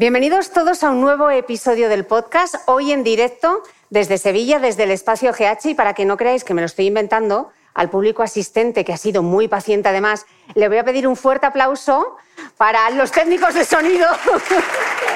Bienvenidos todos a un nuevo episodio del podcast, hoy en directo desde Sevilla, desde el espacio GH, y para que no creáis que me lo estoy inventando, al público asistente, que ha sido muy paciente además, le voy a pedir un fuerte aplauso para los técnicos de sonido.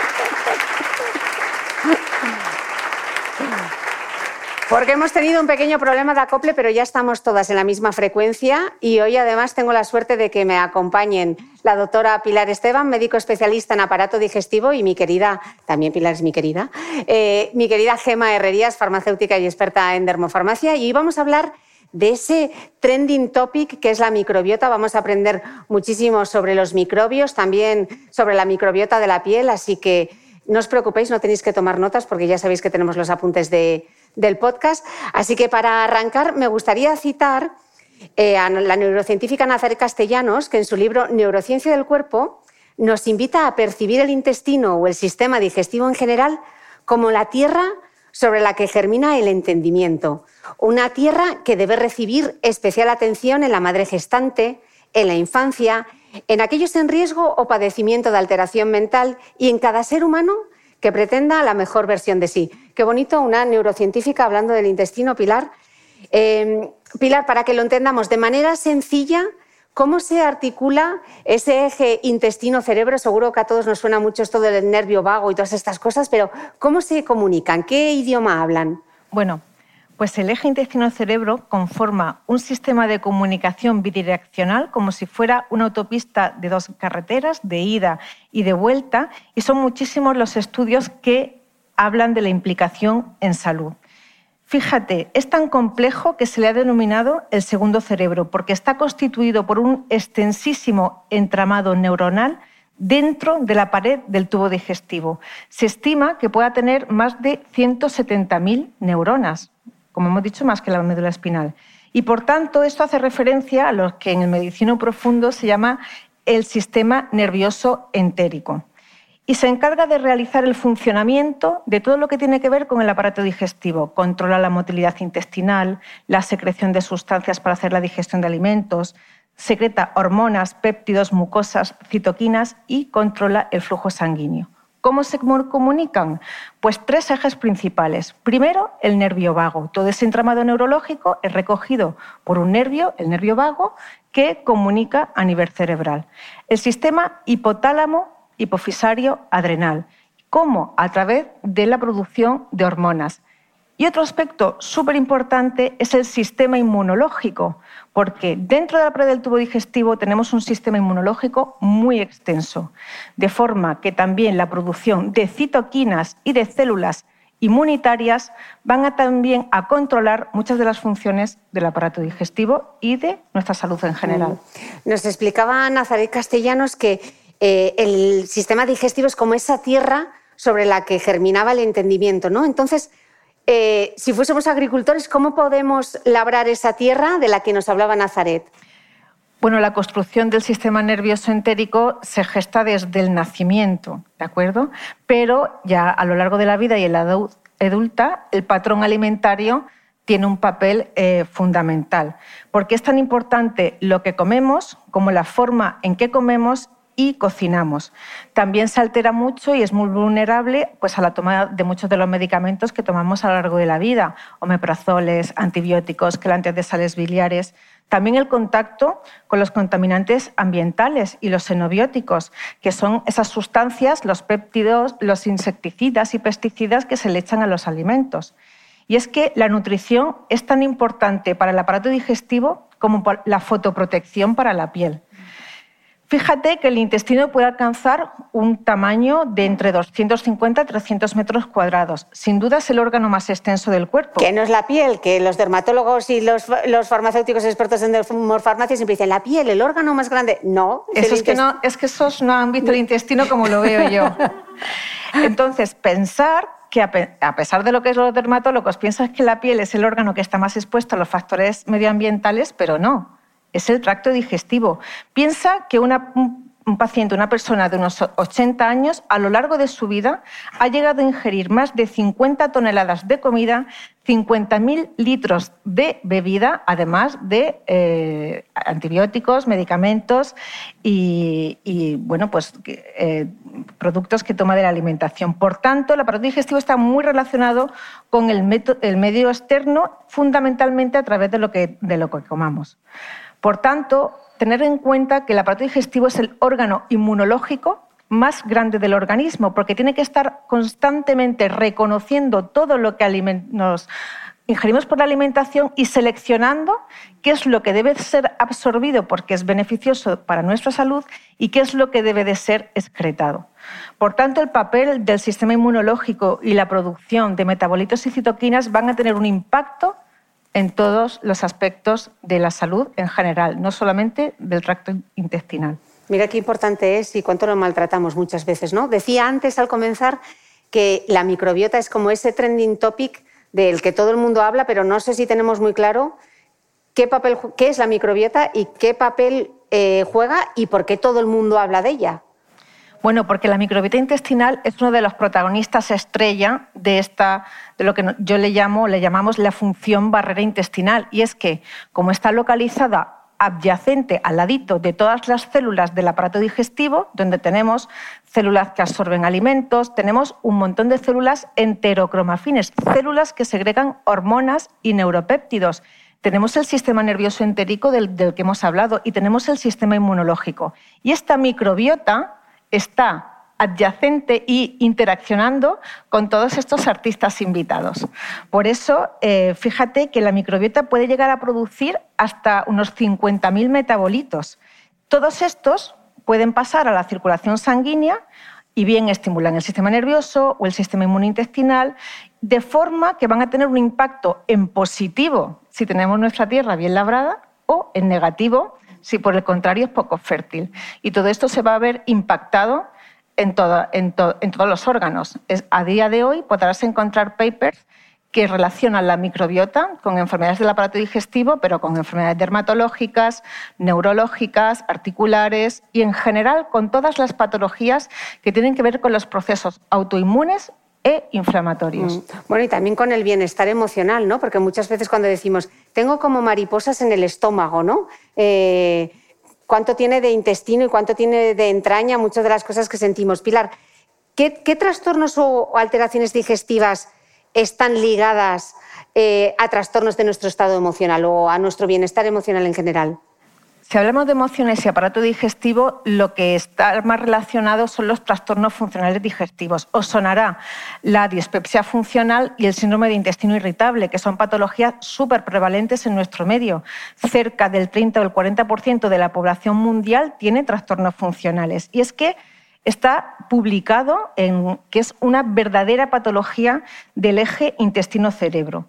Porque hemos tenido un pequeño problema de acople, pero ya estamos todas en la misma frecuencia y hoy además tengo la suerte de que me acompañen la doctora Pilar Esteban, médico especialista en aparato digestivo y mi querida, también Pilar es mi querida, eh, mi querida Gema Herrerías, farmacéutica y experta en dermofarmacia y hoy vamos a hablar de ese trending topic que es la microbiota. Vamos a aprender muchísimo sobre los microbios, también sobre la microbiota de la piel, así que no os preocupéis, no tenéis que tomar notas porque ya sabéis que tenemos los apuntes de, del podcast. Así que para arrancar me gustaría citar eh, a la neurocientífica Nazaret Castellanos, que en su libro Neurociencia del Cuerpo nos invita a percibir el intestino o el sistema digestivo en general como la tierra sobre la que germina el entendimiento. Una tierra que debe recibir especial atención en la madre gestante, en la infancia, en aquellos en riesgo o padecimiento de alteración mental y en cada ser humano que pretenda la mejor versión de sí. Qué bonito, una neurocientífica hablando del intestino, Pilar. Em, Pilar, para que lo entendamos de manera sencilla, ¿cómo se articula ese eje intestino-cerebro? Seguro que a todos nos suena mucho esto del nervio vago y todas estas cosas, pero ¿cómo se comunican? ¿Qué idioma hablan? Bueno, pues el eje intestino-cerebro conforma un sistema de comunicación bidireccional como si fuera una autopista de dos carreteras, de ida y de vuelta, y son muchísimos los estudios que hablan de la implicación en salud. Fíjate, es tan complejo que se le ha denominado el segundo cerebro, porque está constituido por un extensísimo entramado neuronal dentro de la pared del tubo digestivo. Se estima que pueda tener más de 170.000 neuronas como hemos dicho, más que la médula espinal. Y por tanto, esto hace referencia a lo que en el medicino profundo se llama el sistema nervioso entérico. Y se encarga de realizar el funcionamiento de todo lo que tiene que ver con el aparato digestivo. Controla la motilidad intestinal, la secreción de sustancias para hacer la digestión de alimentos, secreta hormonas, péptidos, mucosas, citoquinas y controla el flujo sanguíneo. ¿Cómo se comunican? Pues tres ejes principales. Primero, el nervio vago. Todo ese entramado neurológico es recogido por un nervio, el nervio vago, que comunica a nivel cerebral. El sistema hipotálamo hipofisario adrenal. ¿Cómo? A través de la producción de hormonas. Y otro aspecto súper importante es el sistema inmunológico, porque dentro de la pared del tubo digestivo tenemos un sistema inmunológico muy extenso, de forma que también la producción de citoquinas y de células inmunitarias van a también a controlar muchas de las funciones del aparato digestivo y de nuestra salud en general. Mm. Nos explicaba Nazaret Castellanos que eh, el sistema digestivo es como esa tierra sobre la que germinaba el entendimiento, ¿no? Entonces, eh, si fuésemos agricultores, ¿cómo podemos labrar esa tierra de la que nos hablaba Nazaret? Bueno, la construcción del sistema nervioso entérico se gesta desde el nacimiento, ¿de acuerdo? Pero ya a lo largo de la vida y en la adulta, el patrón alimentario tiene un papel eh, fundamental, porque es tan importante lo que comemos como la forma en que comemos y cocinamos. También se altera mucho y es muy vulnerable pues, a la toma de muchos de los medicamentos que tomamos a lo largo de la vida, omeprazoles, antibióticos, quelantes de sales biliares. También el contacto con los contaminantes ambientales y los xenobióticos, que son esas sustancias, los péptidos, los insecticidas y pesticidas que se le echan a los alimentos. Y es que la nutrición es tan importante para el aparato digestivo como la fotoprotección para la piel. Fíjate que el intestino puede alcanzar un tamaño de entre 250 y 300 metros cuadrados. Sin duda es el órgano más extenso del cuerpo. Que no es la piel, que los dermatólogos y los, farmacéuticos expertos en farmacia siempre dicen, la piel, el órgano más grande. No. Eso es, que no es que esos no han visto el intestino como lo veo yo. Entonces, pensar que a pesar de lo que es los dermatólogos, piensas que la piel es el órgano que está más expuesto a los factores medioambientales, pero no es el tracto digestivo. Piensa que un, paciente, una persona de unos 80 años, a lo largo de su vida ha llegado a ingerir más de 50 toneladas de comida, 50.000 litros de bebida, además de eh, antibióticos, medicamentos y, bueno, pues, eh, productos que toma de la alimentación. Por tanto, el aparato digestivo está muy relacionado con el, medio externo, fundamentalmente a través de lo que, de lo que comamos. Por tanto, tener en cuenta que el aparato digestivo es el órgano inmunológico más grande del organismo, porque tiene que estar constantemente reconociendo todo lo que nos ingerimos por la alimentación y seleccionando qué es lo que debe ser absorbido porque es beneficioso para nuestra salud y qué es lo que debe de ser excretado. Por tanto, el papel del sistema inmunológico y la producción de metabolitos y citoquinas van a tener un impacto en todos los aspectos de la salud en general, no solamente del tracto intestinal. Mira qué importante es y cuánto lo maltratamos muchas veces, ¿no? Decía antes al comenzar que la microbiota es como ese trending topic del que todo el mundo habla, pero no sé si tenemos muy claro qué papel qué es la microbiota y qué papel eh, juega y por qué todo el mundo habla de ella. Bueno, porque la microbiota intestinal es uno de los protagonistas estrella de esta, de lo que yo le llamo, le llamamos la función barrera intestinal, y es que como está localizada adyacente al ladito de todas las células del aparato digestivo, donde tenemos células que absorben alimentos, tenemos un montón de células enterocromafines, células que segregan hormonas y neuropéptidos. Tenemos el sistema nervioso entérico del, del que hemos hablado y tenemos el sistema inmunológico. Y esta microbiota está adyacente y interaccionando con todos estos artistas invitados. Por eso, eh, fíjate que la microbiota puede llegar a producir hasta unos 50.000 metabolitos. Todos estos pueden pasar a la circulación sanguínea y bien estimulan el sistema nervioso o el sistema inmunointestinal, de forma que van a tener un impacto en positivo si tenemos nuestra tierra bien labrada o en negativo si por el contrario es poco fértil. Y todo esto se va a ver impactado en, todos los órganos. a día de hoy podrás encontrar papers que relacionan la microbiota con enfermedades del aparato digestivo, pero con enfermedades dermatológicas, neurológicas, articulares y en general con todas las patologías que tienen que ver con los procesos autoinmunes e inflamatorios. Mm. Bueno, y también con el bienestar emocional, ¿no? Porque muchas veces cuando decimos, tengo como mariposas en el estómago, ¿no? Eh, ¿Cuánto tiene de intestino y cuánto tiene de entraña? Muchas de las cosas que sentimos. Pilar, ¿Qué, trastornos o, alteraciones digestivas están ligadas eh, a trastornos de nuestro estado emocional o a nuestro bienestar emocional en general? Si hablamos de emociones y aparato digestivo, lo que está más relacionado son los trastornos funcionales digestivos. Os sonará la dispepsia funcional y el síndrome de intestino irritable, que son patologías súper prevalentes en nuestro medio. Cerca del 30 o el 40% de la población mundial tiene trastornos funcionales. Y es que está publicado en que es una verdadera patología del eje intestino-cerebro.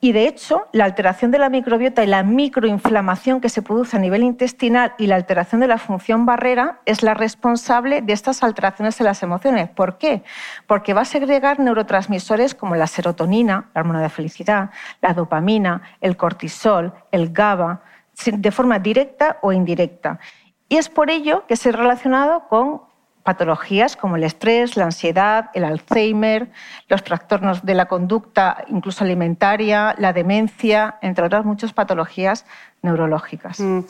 Y de hecho, la alteración de la microbiota y la microinflamación que se produce a nivel intestinal y la alteración de la función barrera es la responsable de estas alteraciones en las emociones. ¿Por qué? Porque va a segregar neurotransmisores como la serotonina, la hormona de felicidad, la dopamina, el cortisol, el GABA, de forma directa o indirecta. Y es por ello que se ha relacionado con patologías como el estrés, la ansiedad, el Alzheimer, los trastornos de la conducta, incluso alimentaria, la demencia, entre otras muchas patologías neurológicas. Mm.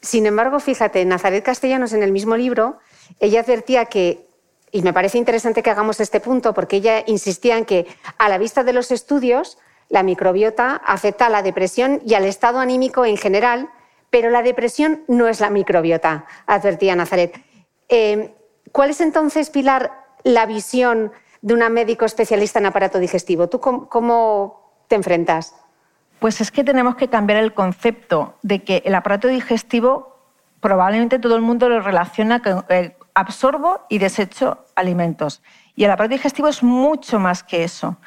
Sin embargo, fíjate, Nazaret Castellanos en el mismo libro, ella advertía que, y me parece interesante que hagamos este punto, porque ella insistía en que a la vista de los estudios, la microbiota afecta a la depresión y al estado anímico en general, pero la depresión no es la microbiota, advertía Nazaret. Eh, ¿Cuál es entonces, Pilar, la visión de una médico especialista en aparato digestivo? ¿Tú cómo, te enfrentas? Pues es que tenemos que cambiar el concepto de que el aparato digestivo probablemente todo el mundo lo relaciona con eh, absorbo y desecho alimentos. Y el aparato digestivo es mucho más que eso.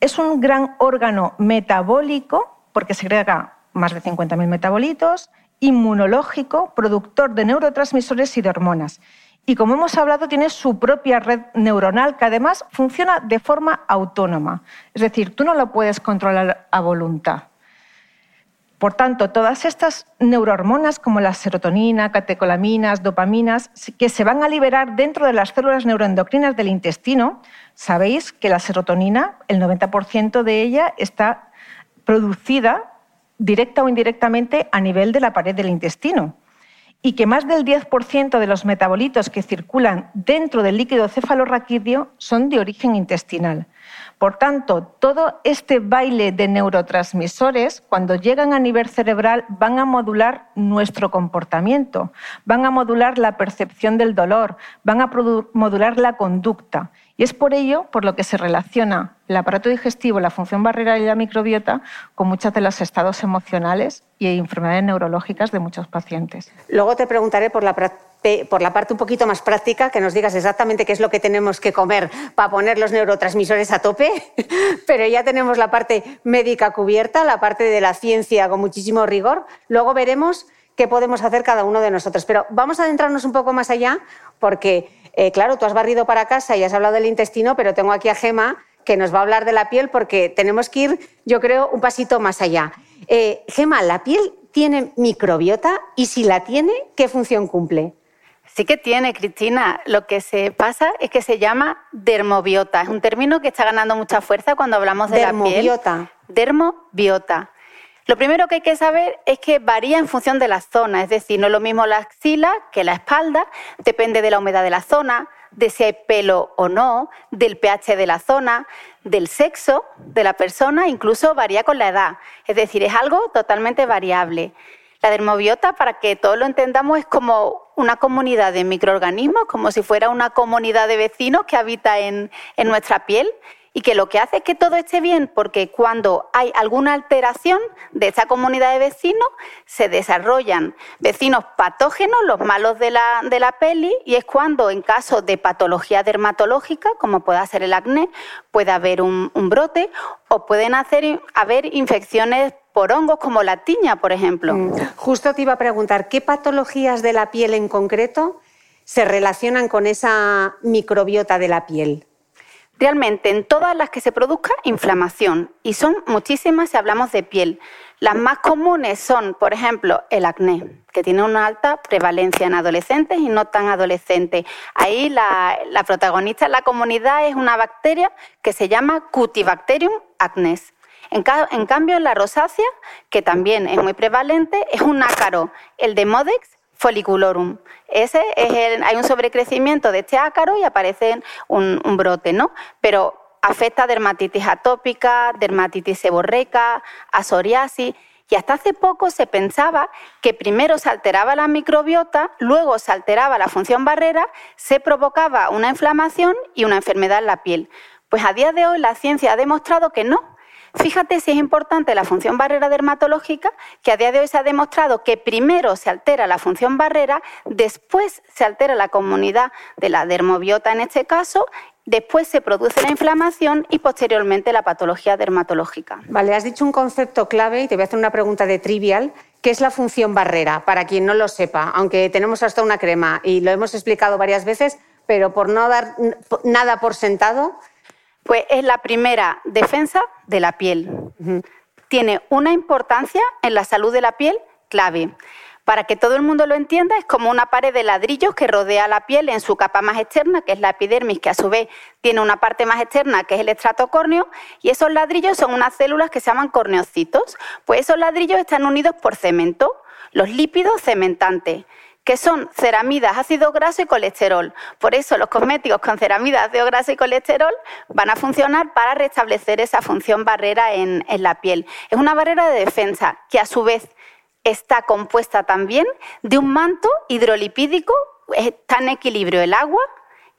Es un gran órgano metabólico porque segrega más de 50.000 metabolitos, inmunológico, productor de neurotransmisores y de hormonas. Y como hemos hablado, tiene su propia red neuronal que además funciona de forma autónoma. Es decir, tú no lo puedes controlar a voluntad. Por tanto, todas estas neurohormonas como la serotonina, catecolaminas, dopaminas, que se van a liberar dentro de las células neuroendocrinas del intestino, sabéis que la serotonina, el 90% de ella está producida directa o indirectamente a nivel de la pared del intestino y que más del 10% de los metabolitos que circulan dentro del líquido cefalorraquídeo son de origen intestinal. Por tanto, todo este baile de neurotransmisores, cuando llegan a nivel cerebral, van a modular nuestro comportamiento, van a modular la percepción del dolor, van a modular la conducta. Y es por ello por lo que se relaciona el aparato digestivo, la función barrera y la microbiota con muchos de los estados emocionales y enfermedades neurológicas de muchos pacientes. Luego te preguntaré por la parte un poquito más práctica, que nos digas exactamente qué es lo que tenemos que comer para poner los neurotransmisores a tope, pero ya tenemos la parte médica cubierta, la parte de la ciencia con muchísimo rigor. Luego veremos qué podemos hacer cada uno de nosotros. Pero vamos a adentrarnos un poco más allá porque eh, claro, tú has barrido para casa y has hablado del intestino, pero tengo aquí a Gema que nos va a hablar de la piel porque tenemos que ir, yo creo, un pasito más allá. Eh, Gema, ¿la piel tiene microbiota? Y si la tiene, ¿qué función cumple? Sí que tiene, Cristina. Lo que se pasa es que se llama dermobiota. Es un término que está ganando mucha fuerza cuando hablamos de la piel. Dermobiota. Dermobiota. Lo primero que hay que saber es que varía en función de la zona, es decir, no es lo mismo la axila que la espalda, depende de la humedad de la zona, de si hay pelo o no, del pH de la zona, del sexo de la persona, incluso varía con la edad. Es decir, es algo totalmente variable. La dermobiota, para que todos lo entendamos, es como una comunidad de microorganismos, como si fuera una comunidad de vecinos que habita en, en nuestra piel y que lo que hace es que todo esté bien porque cuando hay alguna alteración de esa comunidad de vecinos se desarrollan vecinos patógenos, los malos de la, de la peli, y es cuando en caso de patología dermatológica, como pueda ser el acné, puede haber un, brote o pueden haber infecciones por hongos como la tiña, por ejemplo. Mm. Justo te iba a preguntar, ¿qué patologías de la piel en concreto se relacionan con esa microbiota de la piel? Realmente en todas las que se produzca inflamación, y son muchísimas si hablamos de piel. Las más comunes son, por ejemplo, el acné, que tiene una alta prevalencia en adolescentes y no tan adolescentes. Ahí la, protagonista en la comunidad es una bacteria que se llama Cutibacterium acnes. En, en cambio, la rosácea, que también es muy prevalente, es un ácaro, el de Modex folliculorum. Ese es el, hay un sobrecrecimiento de este ácaro y aparece un, brote, ¿no? Pero afecta a dermatitis atópica, dermatitis seborreica, a psoriasis. Y hasta hace poco se pensaba que primero se alteraba la microbiota, luego se alteraba la función barrera, se provocaba una inflamación y una enfermedad en la piel. Pues a día de hoy la ciencia ha demostrado que no. Fíjate si es importante la función barrera dermatológica, que a día de hoy se ha demostrado que primero se altera la función barrera, después se altera la comunidad de la dermobiota en este caso, Después se produce la inflamación y posteriormente la patología dermatológica. Vale, has dicho un concepto clave y te voy a hacer una pregunta de trivial, que es la función barrera, para quien no lo sepa, aunque tenemos hasta una crema y lo hemos explicado varias veces, pero por no dar nada por sentado. Pues es la primera defensa de la piel. Tiene una importancia en la salud de la piel clave. Para que todo el mundo lo entienda, es como una pared de ladrillos que rodea la piel en su capa más externa, que es la epidermis, que a su vez tiene una parte más externa, que es el estrato córneo, y esos ladrillos son unas células que se llaman corneocitos. Pues esos ladrillos están unidos por cemento, los lípidos cementantes que son ceramidas, ácido graso y colesterol. Por eso los cosméticos con ceramidas, ácido graso y colesterol van a funcionar para restablecer esa función barrera en, en la piel. Es una barrera de defensa que a su vez está compuesta también de un manto hidrolipídico, está en equilibrio el agua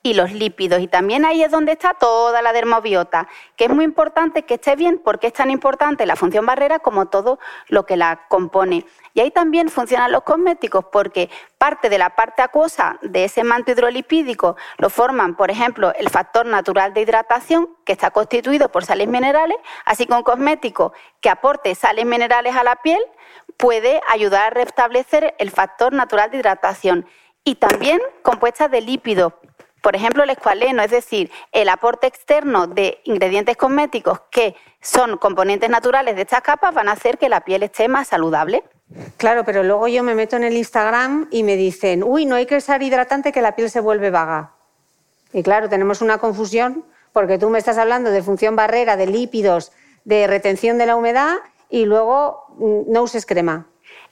y los lípidos. Y también ahí es donde está toda la dermobiota, que es muy importante que esté bien porque es tan importante la función barrera como todo lo que la compone. Y ahí también funcionan los cosméticos porque parte de la parte acuosa de ese manto hidrolipídico lo forman, por ejemplo, el factor natural de hidratación, que está constituido por sales minerales, así que un cosmético que aporte sales minerales a la piel puede ayudar a restablecer el factor natural de hidratación. Y también compuestas de lípidos, por ejemplo, el escualeno, es decir, el aporte externo de ingredientes cosméticos que son componentes naturales de estas capas van a hacer que la piel esté más saludable. Claro, pero luego yo me meto en el Instagram y me dicen, uy, no hay que usar hidratante que la piel se vuelve vaga. Y claro, tenemos una confusión porque tú me estás hablando de función barrera, de lípidos, de retención de la humedad y luego mm, no uses crema.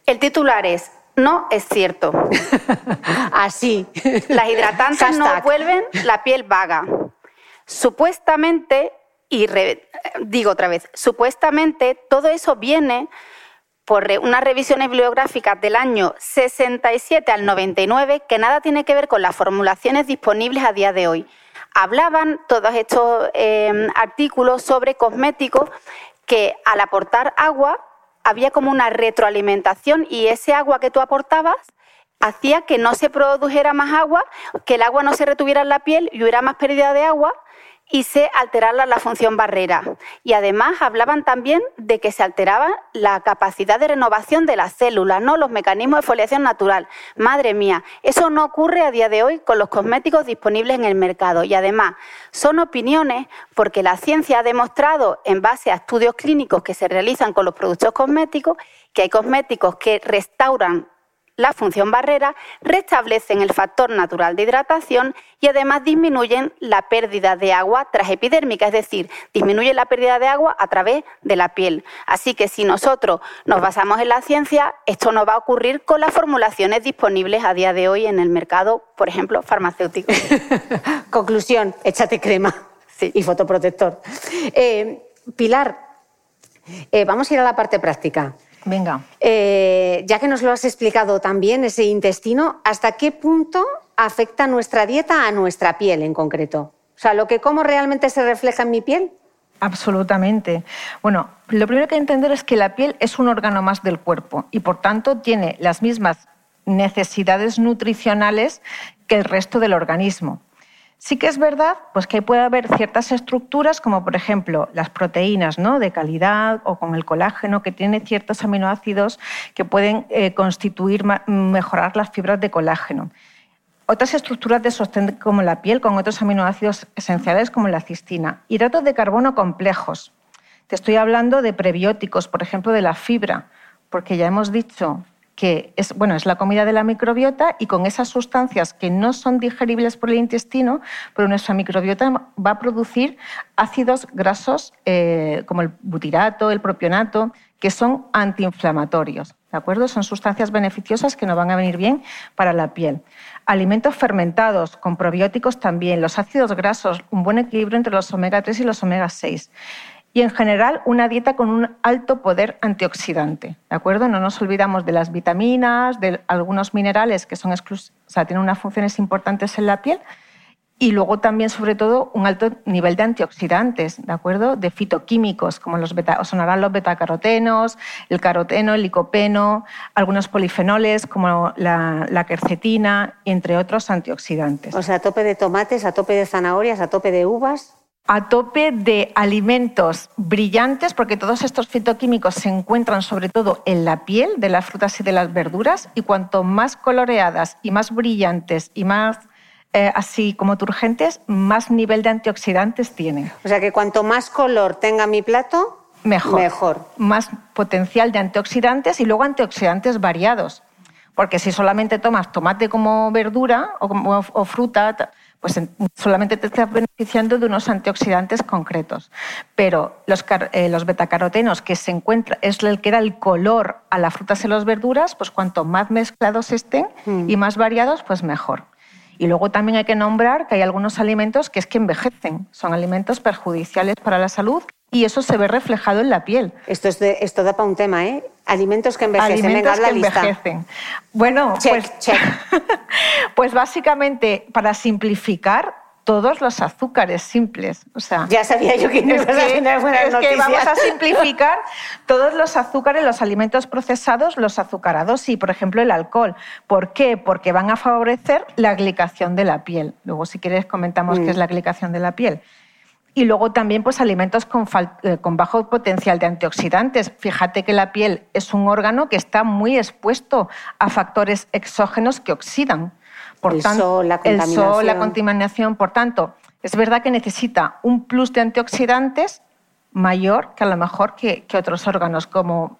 El titular es no es cierto. Así. Las hidratantes no vuelven la piel vaga. Supuestamente, y digo otra vez, supuestamente todo eso viene por unas revisiones bibliográficas del año 67 al 99 que nada tiene que ver con las formulaciones disponibles a día de hoy. Hablaban todos estos eh, artículos sobre cosméticos que al aportar agua había como una retroalimentación y ese agua que tú aportabas hacía que no se produjera más agua, que el agua no se retuviera en la piel y hubiera más pérdida de agua y se alterara la función barrera. Y además hablaban también de que se alteraba la capacidad de renovación de las células, ¿no? los mecanismos de foliación natural. Madre mía, eso no ocurre a día de hoy con los cosméticos disponibles en el mercado. Y además, son opiniones porque la ciencia ha demostrado, en base a estudios clínicos que se realizan con los productos cosméticos, que hay cosméticos que restauran la función barrera, restablecen el factor natural de hidratación y además disminuyen la pérdida de agua tras epidérmica, es decir, disminuyen la pérdida de agua a través de la piel. Así que si nosotros nos basamos en la ciencia, esto no va a ocurrir con las formulaciones disponibles a día de hoy en el mercado, por ejemplo, farmacéutico. Conclusión, échate crema y fotoprotector. Eh, Pilar, eh, vamos a ir a la parte práctica. Venga. Eh, ya que nos lo has explicado también, ese intestino, ¿hasta qué punto afecta nuestra dieta a nuestra piel en concreto? O sea, lo que como realmente se refleja en mi piel. Absolutamente. Bueno, lo primero que hay que entender es que la piel es un órgano más del cuerpo y por tanto tiene las mismas necesidades nutricionales que el resto del organismo. Sí que es verdad pues, que puede haber ciertas estructuras, como por ejemplo las proteínas ¿no? de calidad o con el colágeno, que tiene ciertos aminoácidos que pueden eh, constituir, mejorar las fibras de colágeno. Otras estructuras de sostén como la piel, con otros aminoácidos esenciales como la cistina. Hidratos de carbono complejos. Te estoy hablando de prebióticos, por ejemplo, de la fibra, porque ya hemos dicho que es, bueno, es la comida de la microbiota y con esas sustancias que no son digeribles por el intestino, pero nuestra microbiota va a producir ácidos grasos eh, como el butirato, el propionato, que son antiinflamatorios. ¿De acuerdo? Son sustancias beneficiosas que nos van a venir bien para la piel. Alimentos fermentados, con probióticos también, los ácidos grasos, un buen equilibrio entre los omega 3 y los omega 6 y en general una dieta con un alto poder antioxidante. ¿De acuerdo? No nos olvidamos de las vitaminas, de algunos minerales que son o sea, tienen unas funciones importantes en la piel y luego también, sobre todo, un alto nivel de antioxidantes, ¿de acuerdo? De fitoquímicos, como los beta, sonarán los betacarotenos, el caroteno, el licopeno, algunos polifenoles como la, la quercetina, entre otros antioxidantes. O sea, a tope de tomates, a tope de zanahorias, a tope de uvas a tope de alimentos brillantes, porque todos estos fitoquímicos se encuentran sobre todo en la piel de las frutas y de las verduras, y cuanto más coloreadas y más brillantes y más eh, así como turgentes, más nivel de antioxidantes tienen. O sea que cuanto más color tenga mi plato, mejor. mejor. Más potencial de antioxidantes y luego antioxidantes variados. Porque si solamente tomas tomate como verdura o, como, o fruta, pues solamente te estás beneficiando de unos antioxidantes concretos. Pero los, eh, los betacarotenos que se encuentra es el que era el color a las frutas y las verduras, pues cuanto más mezclados estén mm. y más variados, pues mejor. Y luego también hay que nombrar que hay algunos alimentos que es que envejecen, son alimentos perjudiciales para la salud y eso se ve reflejado en la piel. Esto, es de, esto da para un tema, ¿eh? Alimentos que envejecen. Alimentos que envejecen. Bueno, pues, pues básicamente, para simplificar, todos los azúcares simples. O sea, ya sabía yo que no ibas a tener buenas es que vamos a simplificar todos los azúcares, los alimentos procesados, los azucarados y, por ejemplo, el alcohol. ¿Por qué? Porque van a favorecer la glicación de la piel. Luego, si quieres, comentamos qué es mm. la glicación de la piel. Y luego también pues, alimentos eh, con, bajo potencial de antioxidantes. Fíjate que la piel es un órgano que está muy expuesto a factores exógenos que oxidan. Por el sol, la contaminación. El sol, la contaminación. Por tanto, es verdad que necesita un plus de antioxidantes mayor que a lo mejor que, otros órganos, como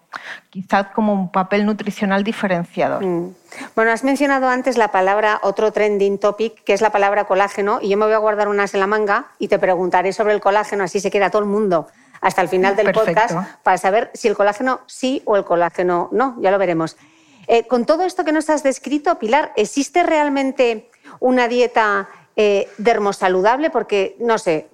quizás como un papel nutricional diferenciador. Mm. Bueno, has mencionado antes la palabra, otro trending topic, que es la palabra colágeno, y yo me voy a guardar unas en la manga y te preguntaré sobre el colágeno, así se queda todo el mundo hasta el final del podcast para saber si el colágeno sí o el colágeno no, ya lo veremos. Eh, con todo esto que nos has descrito, Pilar, ¿existe realmente una dieta eh, dermosaludable? Porque, no sé,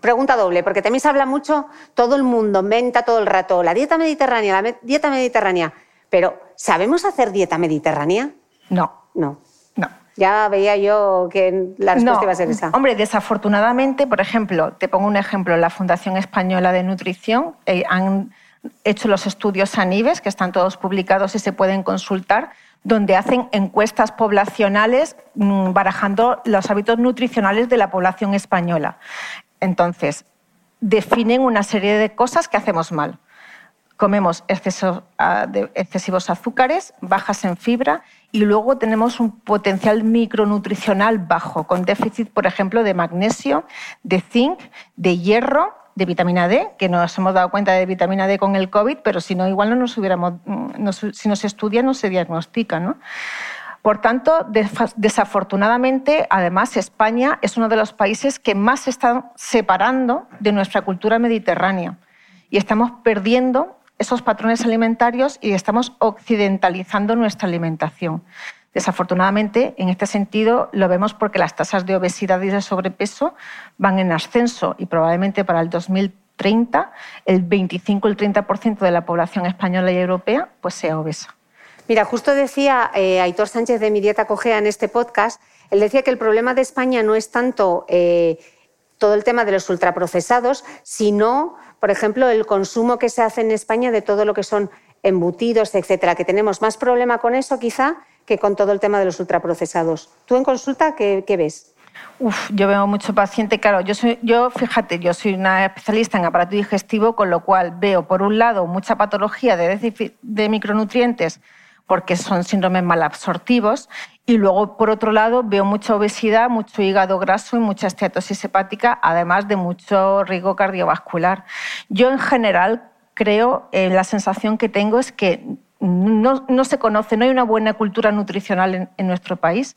pregunta doble, porque también se habla mucho, todo el mundo menta todo el rato, la dieta mediterránea, la dieta mediterránea, pero ¿sabemos hacer dieta mediterránea? No. No. No. Ya veía yo que la respuesta iba a ser esa. Hombre, desafortunadamente, por ejemplo, te pongo un ejemplo, la Fundación Española de Nutrición eh, han hecho los estudios ANIVES, que están todos publicados y se pueden consultar, donde hacen encuestas poblacionales mm, barajando los hábitos nutricionales de la población española. Entonces, definen una serie de cosas que hacemos mal. Comemos ah, excesivos azúcares, bajas en fibra y luego tenemos un potencial micronutricional bajo, con déficit, por ejemplo, de magnesio, de zinc, de hierro de vitamina D, que nos hemos dado cuenta de vitamina D con el COVID, pero si no, igual no nos hubiéramos, mm, si no se estudia, no se diagnostica. ¿no? Por tanto, desafortunadamente, además, España es uno de los países que más se están separando de nuestra cultura mediterránea y estamos perdiendo esos patrones alimentarios y estamos occidentalizando nuestra alimentación. Desafortunadamente, en este sentido, lo vemos porque las tasas de obesidad y de sobrepeso van en ascenso y probablemente para el 2030 el 25 el 30% de la población española y europea pues sea obesa. Mira, justo decía eh, Aitor Sánchez de Mi Dieta Cogea en este podcast, él decía que el problema de España no es tanto eh, todo el tema de los ultraprocesados, sino, por ejemplo, el consumo que se hace en España de todo lo que son embutidos, etcétera, que tenemos más problema con eso quizá que con todo el tema de los ultraprocesados. ¿Tú en consulta qué, ves? Uf, yo veo mucho paciente, claro, yo, soy, yo fíjate, yo soy una especialista en aparato digestivo, con lo cual veo, por un lado, mucha patología de micronutrientes, porque son síndromes malabsortivos, y luego, por otro lado, veo mucha obesidad, mucho hígado graso y mucha esteatosis hepática, además de mucho riesgo cardiovascular. Yo, en general, creo, eh, la sensación que tengo es que no, se conoce, no hay una buena cultura nutricional en, nuestro país.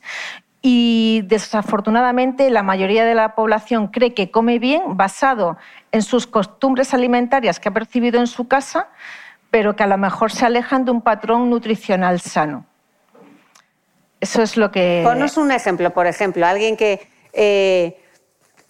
Y desafortunadamente la mayoría de la población cree que come bien basado en sus costumbres alimentarias que ha percibido en su casa, pero que a lo mejor se alejan de un patrón nutricional sano. Eso es lo que... Ponos un ejemplo, por ejemplo, alguien que... Eh,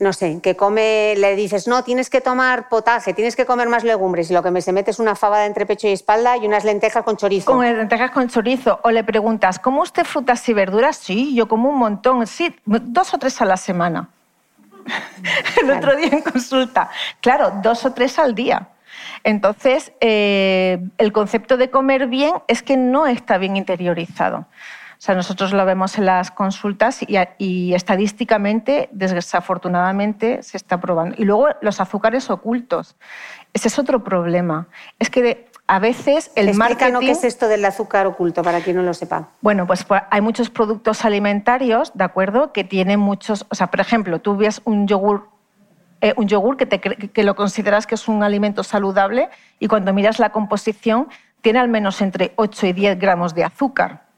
no sé, que come, le dices, no, tienes que tomar potaje, tienes que comer más legumbres, y lo que me se mete es una fava de entre pecho y espalda y unas lentejas con chorizo. Con lentejas con chorizo. O le preguntas, ¿cómo usted frutas y verduras? Sí, yo como un montón. Sí, dos o tres a la semana. El otro día en consulta. Claro, dos o tres al día. Entonces, eh, el concepto de comer bien es que no está bien interiorizado. O sea, nosotros lo vemos en las consultas y, estadísticamente, desafortunadamente, se está probando. Y luego los azúcares ocultos. Ese es otro problema. Es que a veces el marketing... ¿qué es esto del azúcar oculto, para quien no lo sepa? Bueno, pues, pues hay muchos productos alimentarios, ¿de acuerdo?, que tienen muchos... O sea, por ejemplo, tú ves un yogur eh, un yogur que, que, lo consideras que es un alimento saludable y cuando miras la composición tiene al menos entre 8 y 10 gramos de azúcar.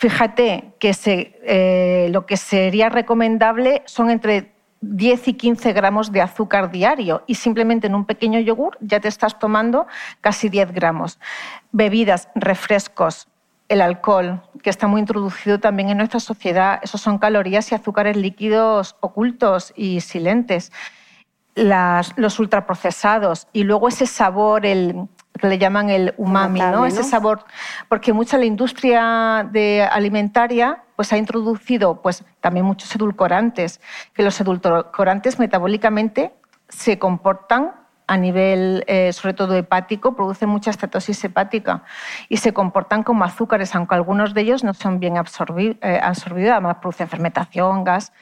Fíjate que eh, lo que sería recomendable son entre 10 y 15 gramos de azúcar diario y simplemente en un pequeño yogur ya te estás tomando casi 10 gramos. Bebidas, refrescos, el alcohol, que está muy introducido también en nuestra sociedad, esos son calorías y azúcares líquidos ocultos y silentes. los ultraprocesados y luego ese sabor, el, que le llaman el umami, ¿no? Ese sabor, porque mucha la industria de alimentaria pues ha introducido pues también muchos edulcorantes, que los edulcorantes metabólicamente se comportan a nivel, eh, sobre todo hepático, producen mucha estatosis hepática y se comportan como azúcares, aunque algunos de ellos no son bien absorbidos, eh, absorbidos además producen fermentación, gas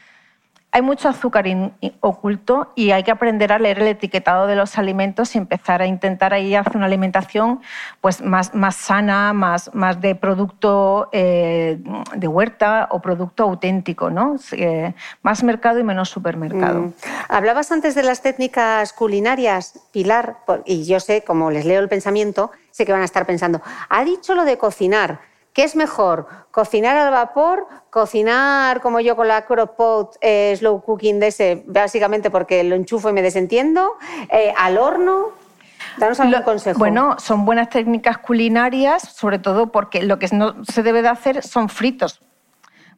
hay mucho azúcar oculto y hay que aprender a leer el etiquetado de los alimentos y empezar a intentar ahí hacer una alimentación pues, más, más sana, más, más de producto eh, de huerta o producto auténtico, ¿no? Eh, más mercado y menos supermercado. Mm. Hablabas antes de las técnicas culinarias, Pilar, y yo sé, como les leo el pensamiento, sé que van a estar pensando, ha dicho lo de cocinar. ¿Qué es mejor? ¿Cocinar al vapor? ¿Cocinar como yo con la Crockpot eh, slow cooking de ese, básicamente porque lo enchufo y me desentiendo? Eh, ¿Al horno? Danos algún consejo. Bueno, son buenas técnicas culinarias, sobre todo porque lo que no se debe de hacer son fritos.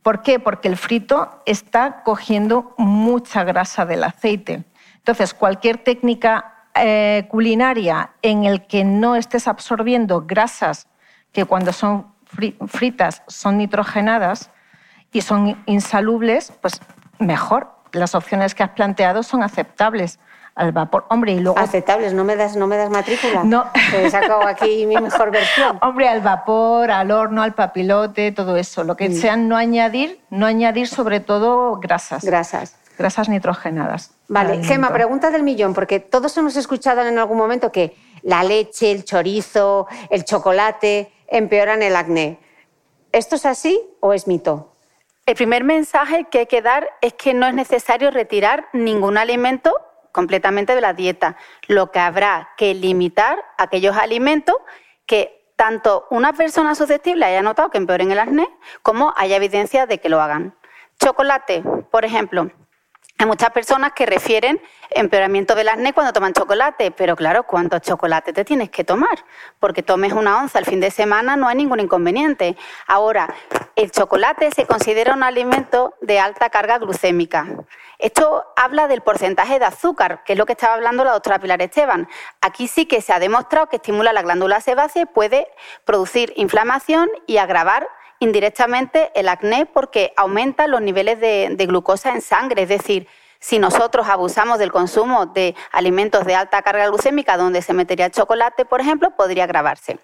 ¿Por qué? Porque el frito está cogiendo mucha grasa del aceite. Entonces, cualquier técnica eh, culinaria en el que no estés absorbiendo grasas que cuando son fritas son nitrogenadas y son insalubles, pues mejor. Las opciones que has planteado son aceptables al vapor. Hombre, y luego... Aceptables, ¿no me das, no me das matrícula? No. He sacado aquí mi mejor versión. Hombre, al vapor, al horno, al papilote, todo eso. Lo que mm. sean no añadir, no añadir sobre todo grasas. Grasas. Grasas nitrogenadas. Vale, Gema, pregunta del millón, porque todos hemos escuchado en algún momento que la leche, el chorizo, el chocolate empeoran el acné. ¿Esto es así o es mito? El primer mensaje que hay que dar es que no es necesario retirar ningún alimento completamente de la dieta. Lo que habrá que limitar aquellos alimentos que tanto una persona susceptible haya notado que empeoren el acné, como haya evidencia de que lo hagan. Chocolate, por ejemplo. Hay muchas personas que refieren empeoramiento del acné cuando toman chocolate, pero claro, ¿cuántos chocolates te tienes que tomar? Porque tomes una onza el fin de semana no hay ningún inconveniente. Ahora, el chocolate se considera un alimento de alta carga glucémica. Esto habla del porcentaje de azúcar, que es lo que estaba hablando la doctora Pilar Esteban. Aquí sí que se ha demostrado que estimula la glándula sebácea y puede producir inflamación y agravar indirectamente el acné porque aumenta los niveles de, glucosa en sangre. Es decir, si nosotros abusamos del consumo de alimentos de alta carga glucémica, donde se metería el chocolate, por ejemplo, podría agravarse.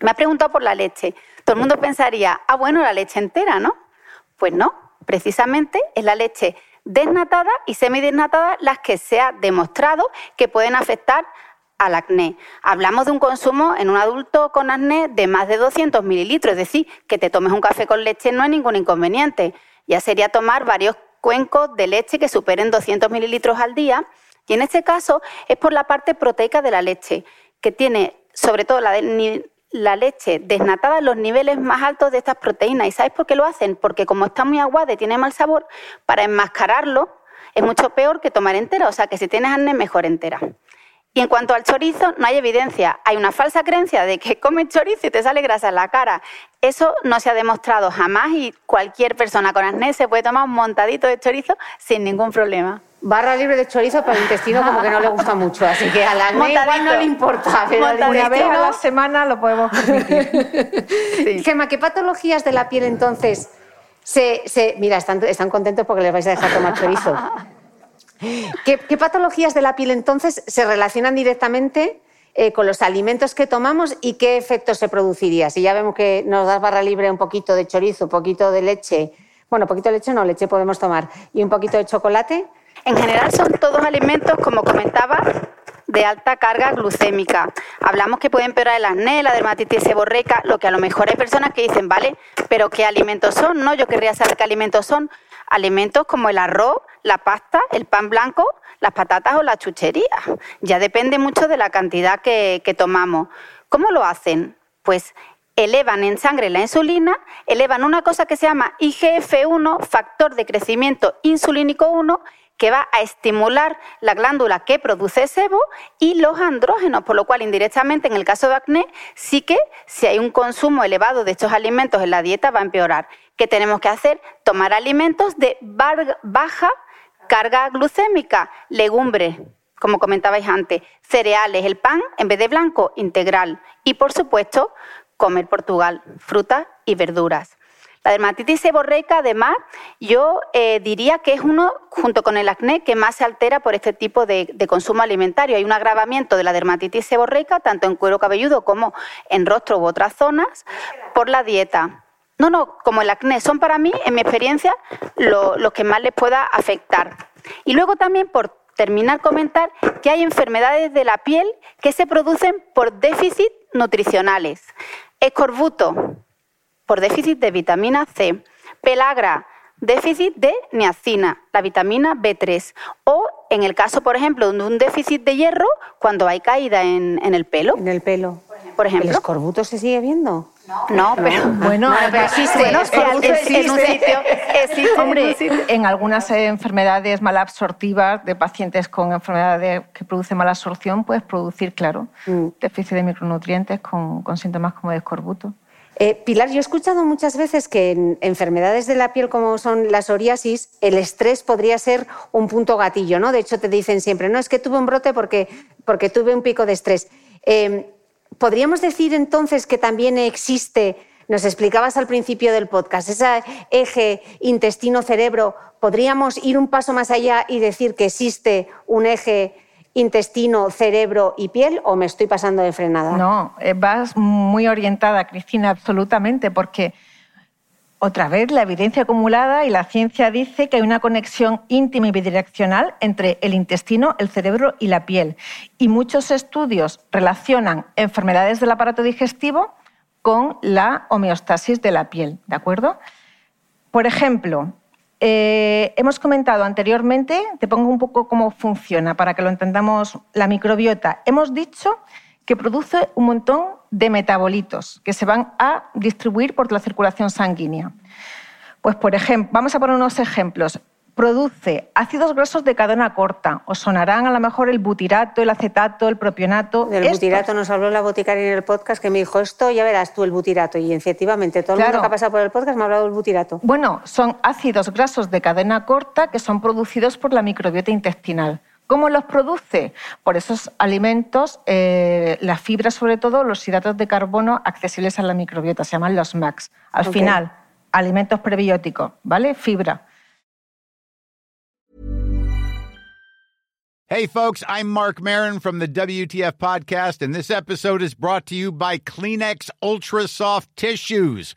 Me ha preguntado por la leche. Todo el mundo pensaría, ah, bueno, la leche entera, ¿no? Pues no, precisamente es la leche desnatada y semidesnatada las que se ha demostrado que pueden afectar al acné. Hablamos de un consumo en un adulto con acné de más de 200 mililitros, es decir, que te tomes un café con leche no hay ningún inconveniente. Ya sería tomar varios cuencos de leche que superen 200 mililitros al día. Y en este caso es por la parte proteica de la leche, que tiene sobre todo la, la leche desnatada los niveles más altos de estas proteínas. ¿Y sabes por qué lo hacen? Porque como está muy aguada y tiene mal sabor, para enmascararlo es mucho peor que tomar entera. O sea que si tienes acné, mejor entera. Y en cuanto al chorizo, no hay evidencia. Hay una falsa creencia de que comes chorizo y te sale grasa en la cara. Eso no se ha demostrado jamás y cualquier persona con acné se puede tomar un montadito de chorizo sin ningún problema. Barra libre de chorizo para el intestino como que no le gusta mucho, así que al acné igual no le importa. Pero una vez a la semana lo podemos permitir. sí. Gemma, ¿qué patologías de la piel entonces se... mira, están, están contentos porque les vais a dejar tomar chorizo. ¿Qué, patologías de la piel entonces se relacionan directamente eh, con los alimentos que tomamos y qué efectos se produciría? Si ya vemos que nos das barra libre un poquito de chorizo, un poquito de leche, bueno, poquito de leche no, leche podemos tomar, y un poquito de chocolate. En general son todos alimentos, como comentaba, de alta carga glucémica. Hablamos que pueden empeorar el acné, la dermatitis seborreica, lo que a lo mejor hay personas que dicen, vale, pero ¿qué alimentos son? No, yo querría saber qué alimentos son. Alimentos como el arroz, la pasta, el pan blanco, las patatas o la chuchería. Ya depende mucho de la cantidad que, que tomamos. ¿Cómo lo hacen? Pues elevan en sangre la insulina, elevan una cosa que se llama IGF-1, factor de crecimiento insulínico 1, que va a estimular la glándula que produce sebo y los andrógenos, por lo cual indirectamente en el caso de acné sí que si hay un consumo elevado de estos alimentos en la dieta va a empeorar. ¿Qué tenemos que hacer? Tomar alimentos de baja carga glucémica, legumbres, como comentabais antes, cereales, el pan en vez de blanco, integral y por supuesto comer Portugal, frutas y verduras. La dermatitis seborreica, además, yo eh, diría que es uno, junto con el acné, que más se altera por este tipo de, consumo alimentario. Hay un agravamiento de la dermatitis seborreica, tanto en cuero cabelludo como en rostro u otras zonas, por la dieta. No, no, como el acné, son para mí, en mi experiencia, los que más les pueda afectar. Y luego también, por terminar, comentar que hay enfermedades de la piel que se producen por déficit nutricionales. Escorbuto, por déficit de vitamina C. Pelagra, déficit de niacina, la vitamina B3. O en el caso, por ejemplo, de un déficit de hierro, cuando hay caída en, el pelo. En el pelo. Por ejemplo. ¿El escorbuto se sigue viendo? No, pero bueno, existe, en un sitio, existe en algunas enfermedades malabsortivas de pacientes con enfermedades que producen mala absorción, puedes producir, claro, mm. déficit de micronutrientes con, con síntomas como de escorbuto. Eh, Pilar, yo he escuchado muchas veces que en enfermedades de la piel como son la psoriasis, el estrés podría ser un punto gatillo, ¿no? De hecho, te dicen siempre, no, es que tuve un brote porque, porque tuve un pico de estrés. Em, ¿Podríamos decir entonces que también existe, nos explicabas al principio del podcast, ese eje intestino-cerebro, podríamos ir un paso más allá y decir que existe un eje intestino, cerebro y piel o me estoy pasando de frenada? No, eh, vas muy orientada, Cristina, absolutamente, porque otra vez la evidencia acumulada y la ciencia dice que hay una conexión íntima y bidireccional entre el intestino, el cerebro y la piel. Y muchos estudios relacionan enfermedades del aparato digestivo con la homeostasis de la piel, ¿de acuerdo? Por ejemplo, eh, hemos comentado anteriormente, te pongo un poco cómo funciona para que lo entendamos la microbiota. Hemos dicho que produce un montón de metabolitos que se van a distribuir por la circulación sanguínea. Pues, por ejemplo, vamos a poner unos ejemplos produce ácidos grasos de cadena corta. Os sonarán a lo mejor el butirato, el acetato, el propionato. Del butirato nos habló la boticaria en el podcast que me dijo esto, ya verás tú el butirato. Y efectivamente, todo el mundo que ha pasado por el podcast me ha hablado del butirato. Bueno, son ácidos grasos de cadena corta que son producidos por la microbiota intestinal. ¿Cómo los produce? Por esos alimentos, eh, las fibras sobre todo, los hidratos de carbono accesibles a la microbiota, se llaman los MAX. Al final, alimentos prebióticos, ¿vale? Fibra. Hey, folks, I'm Mark Marin from the WTF Podcast, and this episode is brought to you by Kleenex Ultra Soft Tissues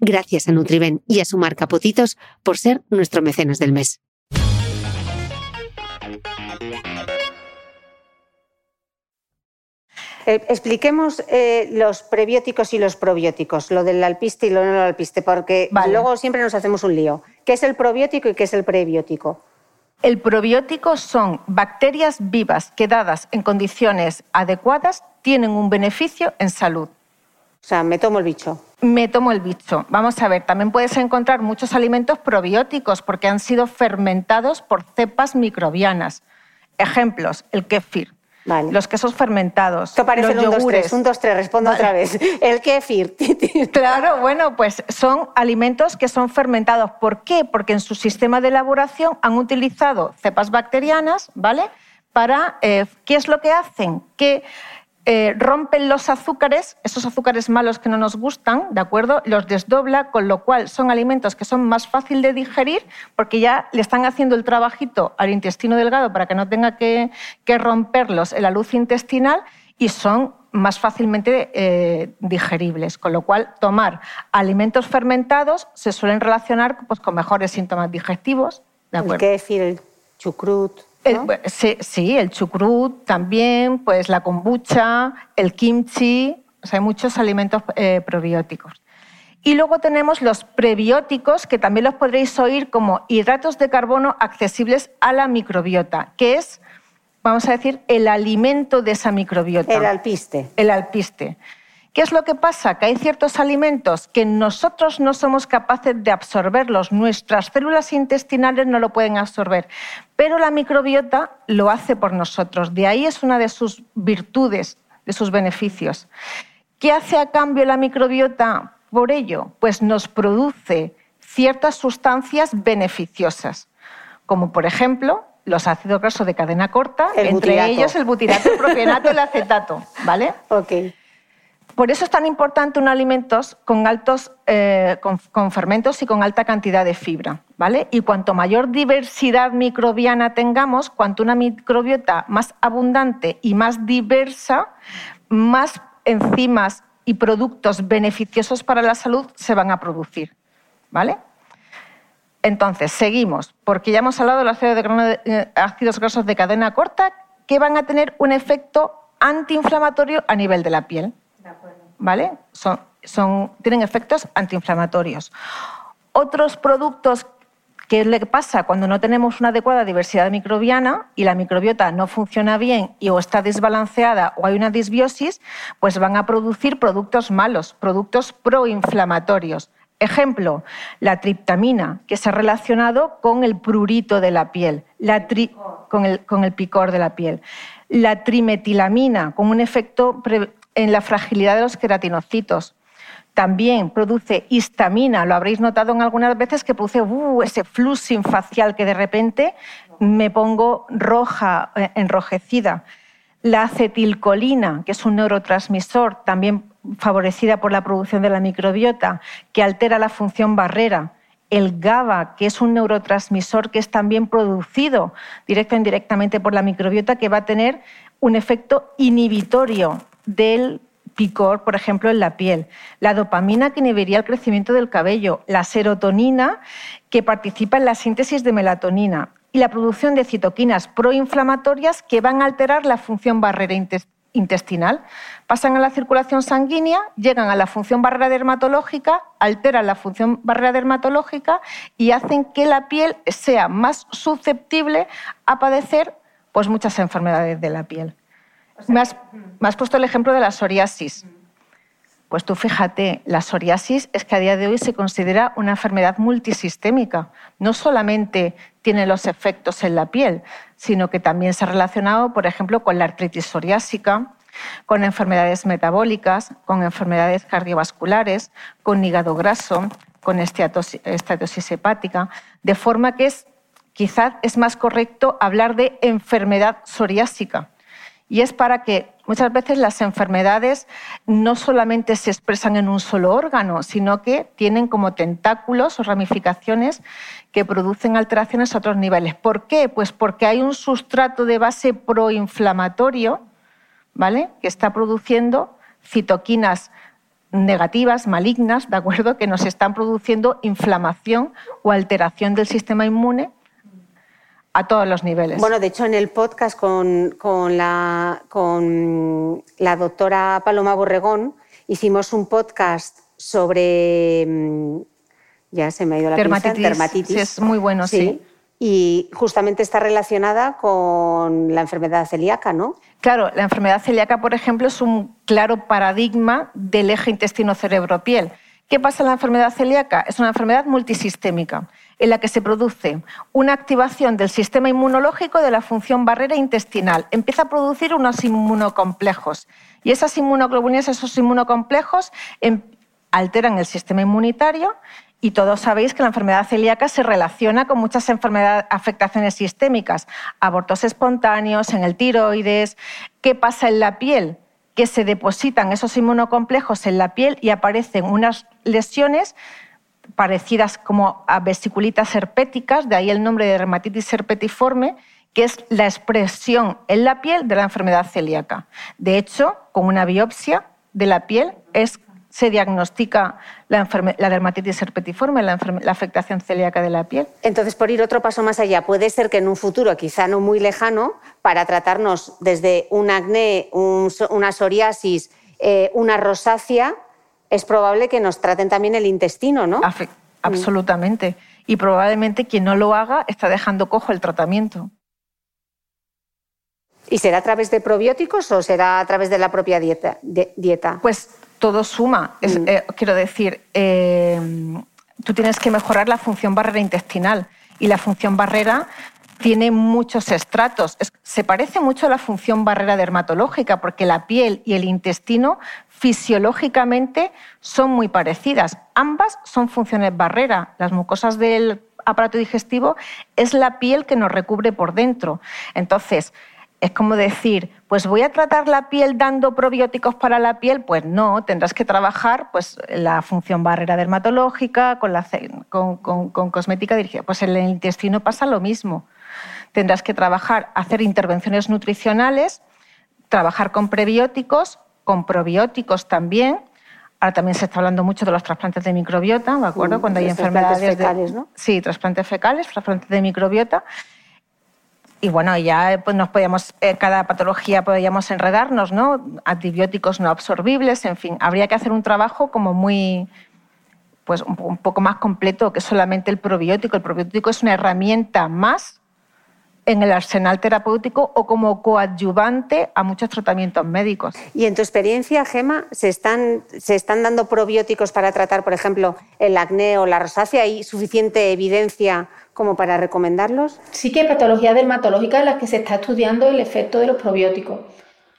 Gracias a Nutriben y a su marca Potitos por ser nuestro mecenas del mes. Eh, expliquemos eh, los prebióticos y los probióticos, lo del alpiste y lo no del alpiste, porque luego siempre nos hacemos un lío. ¿Qué es el probiótico y qué es el prebiótico? El probiótico son bacterias vivas que dadas en condiciones adecuadas tienen un beneficio en salud. O sea, me tomo el bicho. Me tomo el bicho. Vamos a ver, también puedes encontrar muchos alimentos probióticos porque han sido fermentados por cepas microbianas. Ejemplos, el kéfir. Los quesos fermentados. Esto parece los un 2, 3, un 2, 3, respondo otra vez. El kéfir. claro, bueno, pues son alimentos que son fermentados. ¿Por qué? Porque en su sistema de elaboración han utilizado cepas bacterianas, ¿vale? Para, eh, ¿qué es lo que hacen? Que eh, rompen los azúcares, esos azúcares malos que no nos gustan, ¿de acuerdo? Los desdobla, con lo cual son alimentos que son más fácil de digerir porque ya le están haciendo el trabajito al intestino delgado para que no tenga que, romperlos en la luz intestinal y son más fácilmente eh, digeribles, con lo cual tomar alimentos fermentados se suelen relacionar pues, con mejores síntomas digestivos. ¿de acuerdo? El kéfir, el chucrut sí, el chucrut también, pues la kombucha, el kimchi, o sea, hay muchos alimentos eh, probióticos. Y luego tenemos los prebióticos, que también los podréis oír como hidratos de carbono accesibles a la microbiota, que es, vamos a decir, el alimento de esa microbiota. El alpiste. El alpiste. ¿Qué es lo que pasa? Que hay ciertos alimentos que nosotros no somos capaces de absorberlos, nuestras células intestinales no lo pueden absorber, pero la microbiota lo hace por nosotros. De ahí es una de sus virtudes, de sus beneficios. ¿Qué hace a cambio la microbiota por ello? Pues nos produce ciertas sustancias beneficiosas, como por ejemplo los ácidos grasos de cadena corta, entre ellos el butirato, el propionato y el acetato, ¿vale? Okay. Por eso es tan importante un alimentos con altos eh, con, fermentos y con alta cantidad de fibra, ¿vale? Y cuanto mayor diversidad microbiana tengamos, cuanto una microbiota más abundante y más diversa, más enzimas y productos beneficiosos para la salud se van a producir, ¿vale? Entonces, seguimos, porque ya hemos hablado de los eh, ácidos grasos de cadena corta que van a tener un efecto antiinflamatorio a nivel de la piel. ¿Vale? Tienen efectos antiinflamatorios. Otros productos ¿Qué le pasa cuando no tenemos una adecuada diversidad microbiana y la microbiota no funciona bien y o está desbalanceada o hay una disbiosis? Pues van a producir productos malos, productos proinflamatorios. Ejemplo, la triptamina, que se ha relacionado con el prurito de la piel, con, el, con, el, picor de la piel. La trimetilamina, con un efecto en la fragilidad de los queratinocitos. También produce histamina, lo habréis notado en algunas veces que produce uh, ese flushing facial que de repente me pongo roja, eh, enrojecida. La acetilcolina, que es un neurotransmisor también favorecida por la producción de la microbiota, que altera la función barrera el GABA, que es un neurotransmisor que es también producido directo o indirectamente por la microbiota, que va a tener un efecto inhibitorio del picor, por ejemplo, en la piel. La dopamina que inhibiría el crecimiento del cabello. La serotonina que participa en la síntesis de melatonina. Y la producción de citoquinas proinflamatorias que van a alterar la función barrera intestinal. Pasan a la circulación sanguínea, llegan a la función barrera dermatológica, alteran la función barrera dermatológica y hacen que la piel sea más susceptible a padecer pues, muchas enfermedades de la piel. Me, has, puesto el ejemplo de la psoriasis. Pues tú fíjate, la psoriasis es que a día de hoy se considera una enfermedad multisistémica. No solamente tiene los efectos en la piel, sino que también se ha relacionado, por ejemplo, con la artritis psoriásica, con enfermedades metabólicas, con enfermedades cardiovasculares, con hígado graso, con esteatosis hepática, de forma que es, quizás es más correcto hablar de enfermedad psoriásica. Y es para que muchas veces las enfermedades no solamente se expresan en un solo órgano, sino que tienen como tentáculos o ramificaciones que producen alteraciones a otros niveles. ¿Por qué? Pues porque hay un sustrato de base proinflamatorio ¿vale? que está produciendo citoquinas negativas, malignas, ¿de acuerdo? Que nos están produciendo inflamación o alteración del sistema inmune a todos los niveles. Bueno, de hecho, en el podcast con, la, con la doctora Paloma Borregón hicimos un podcast sobre. Mm, ya se me ha ido la dermatitis. dermatitis. es muy bueno, sí. Y justamente está relacionada con la enfermedad celíaca, ¿no? Claro, la enfermedad celíaca, por ejemplo, es un claro paradigma del eje intestino-cerebro-piel. ¿Qué pasa en la enfermedad celíaca? Es una enfermedad multisistémica en la que se produce una activación del sistema inmunológico de la función barrera intestinal. Empieza a producir unos inmunocomplejos y esas inmunoglobulinas, esos inmunocomplejos em, alteran el sistema inmunitario y todos sabéis que la enfermedad celíaca se relaciona con muchas enfermedades, afectaciones sistémicas, abortos espontáneos, en el tiroides. ¿Qué pasa en la piel? Que se depositan esos inmunocomplejos en la piel y aparecen unas lesiones parecidas como a vesiculitas herpéticas, de ahí el nombre de dermatitis herpetiforme, que es la expresión en la piel de la enfermedad celíaca. De hecho, con una biopsia de la piel es se diagnostica la, dermatitis herpetiforme, la, afectación celíaca de la piel. Entonces, por ir otro paso más allá, puede ser que en un futuro, quizá no muy lejano, para tratarnos desde un acné, una psoriasis, eh, una rosácea, es probable que nos traten también el intestino, ¿no? absolutamente. Y probablemente quien no lo haga está dejando cojo el tratamiento. ¿Y será a través de probióticos o será a través de la propia dieta? dieta? Pues todo suma. Mm. Eh, quiero decir, eh, tú tienes que mejorar la función barrera intestinal y la función barrera tiene muchos estratos. se parece mucho a la función barrera dermatológica porque la piel y el intestino fisiológicamente son muy parecidas. Ambas son funciones barrera. Las mucosas del aparato digestivo es la piel que nos recubre por dentro. Entonces, es como decir, pues voy a tratar la piel dando probióticos para la piel, pues no, tendrás que trabajar pues, la función barrera dermatológica con, con, cosmética dirigida. Pues en el intestino pasa lo mismo. Tendrás que trabajar, hacer intervenciones nutricionales, trabajar con prebióticos, con probióticos también. Ahora también se está hablando mucho de los trasplantes de microbiota, ¿de acuerdo? Cuando hay enfermedades fecales, ¿no? Sí, trasplantes fecales, trasplantes de microbiota y bueno, ya pues nos podíamos, eh, cada patología podíamos enredarnos, ¿no? Antibióticos no absorbibles, en fin, habría que hacer un trabajo como muy, pues un poco más completo que solamente el probiótico. El probiótico es una herramienta más en el arsenal terapéutico o como coadyuvante a muchos tratamientos médicos. Y en tu experiencia, Gema, ¿se están, ¿se están dando probióticos para tratar, por ejemplo, el acné o la rosácea? ¿Hay suficiente evidencia como para recomendarlos? Sí que hay patologías dermatológicas en las que se está estudiando el efecto de los probióticos.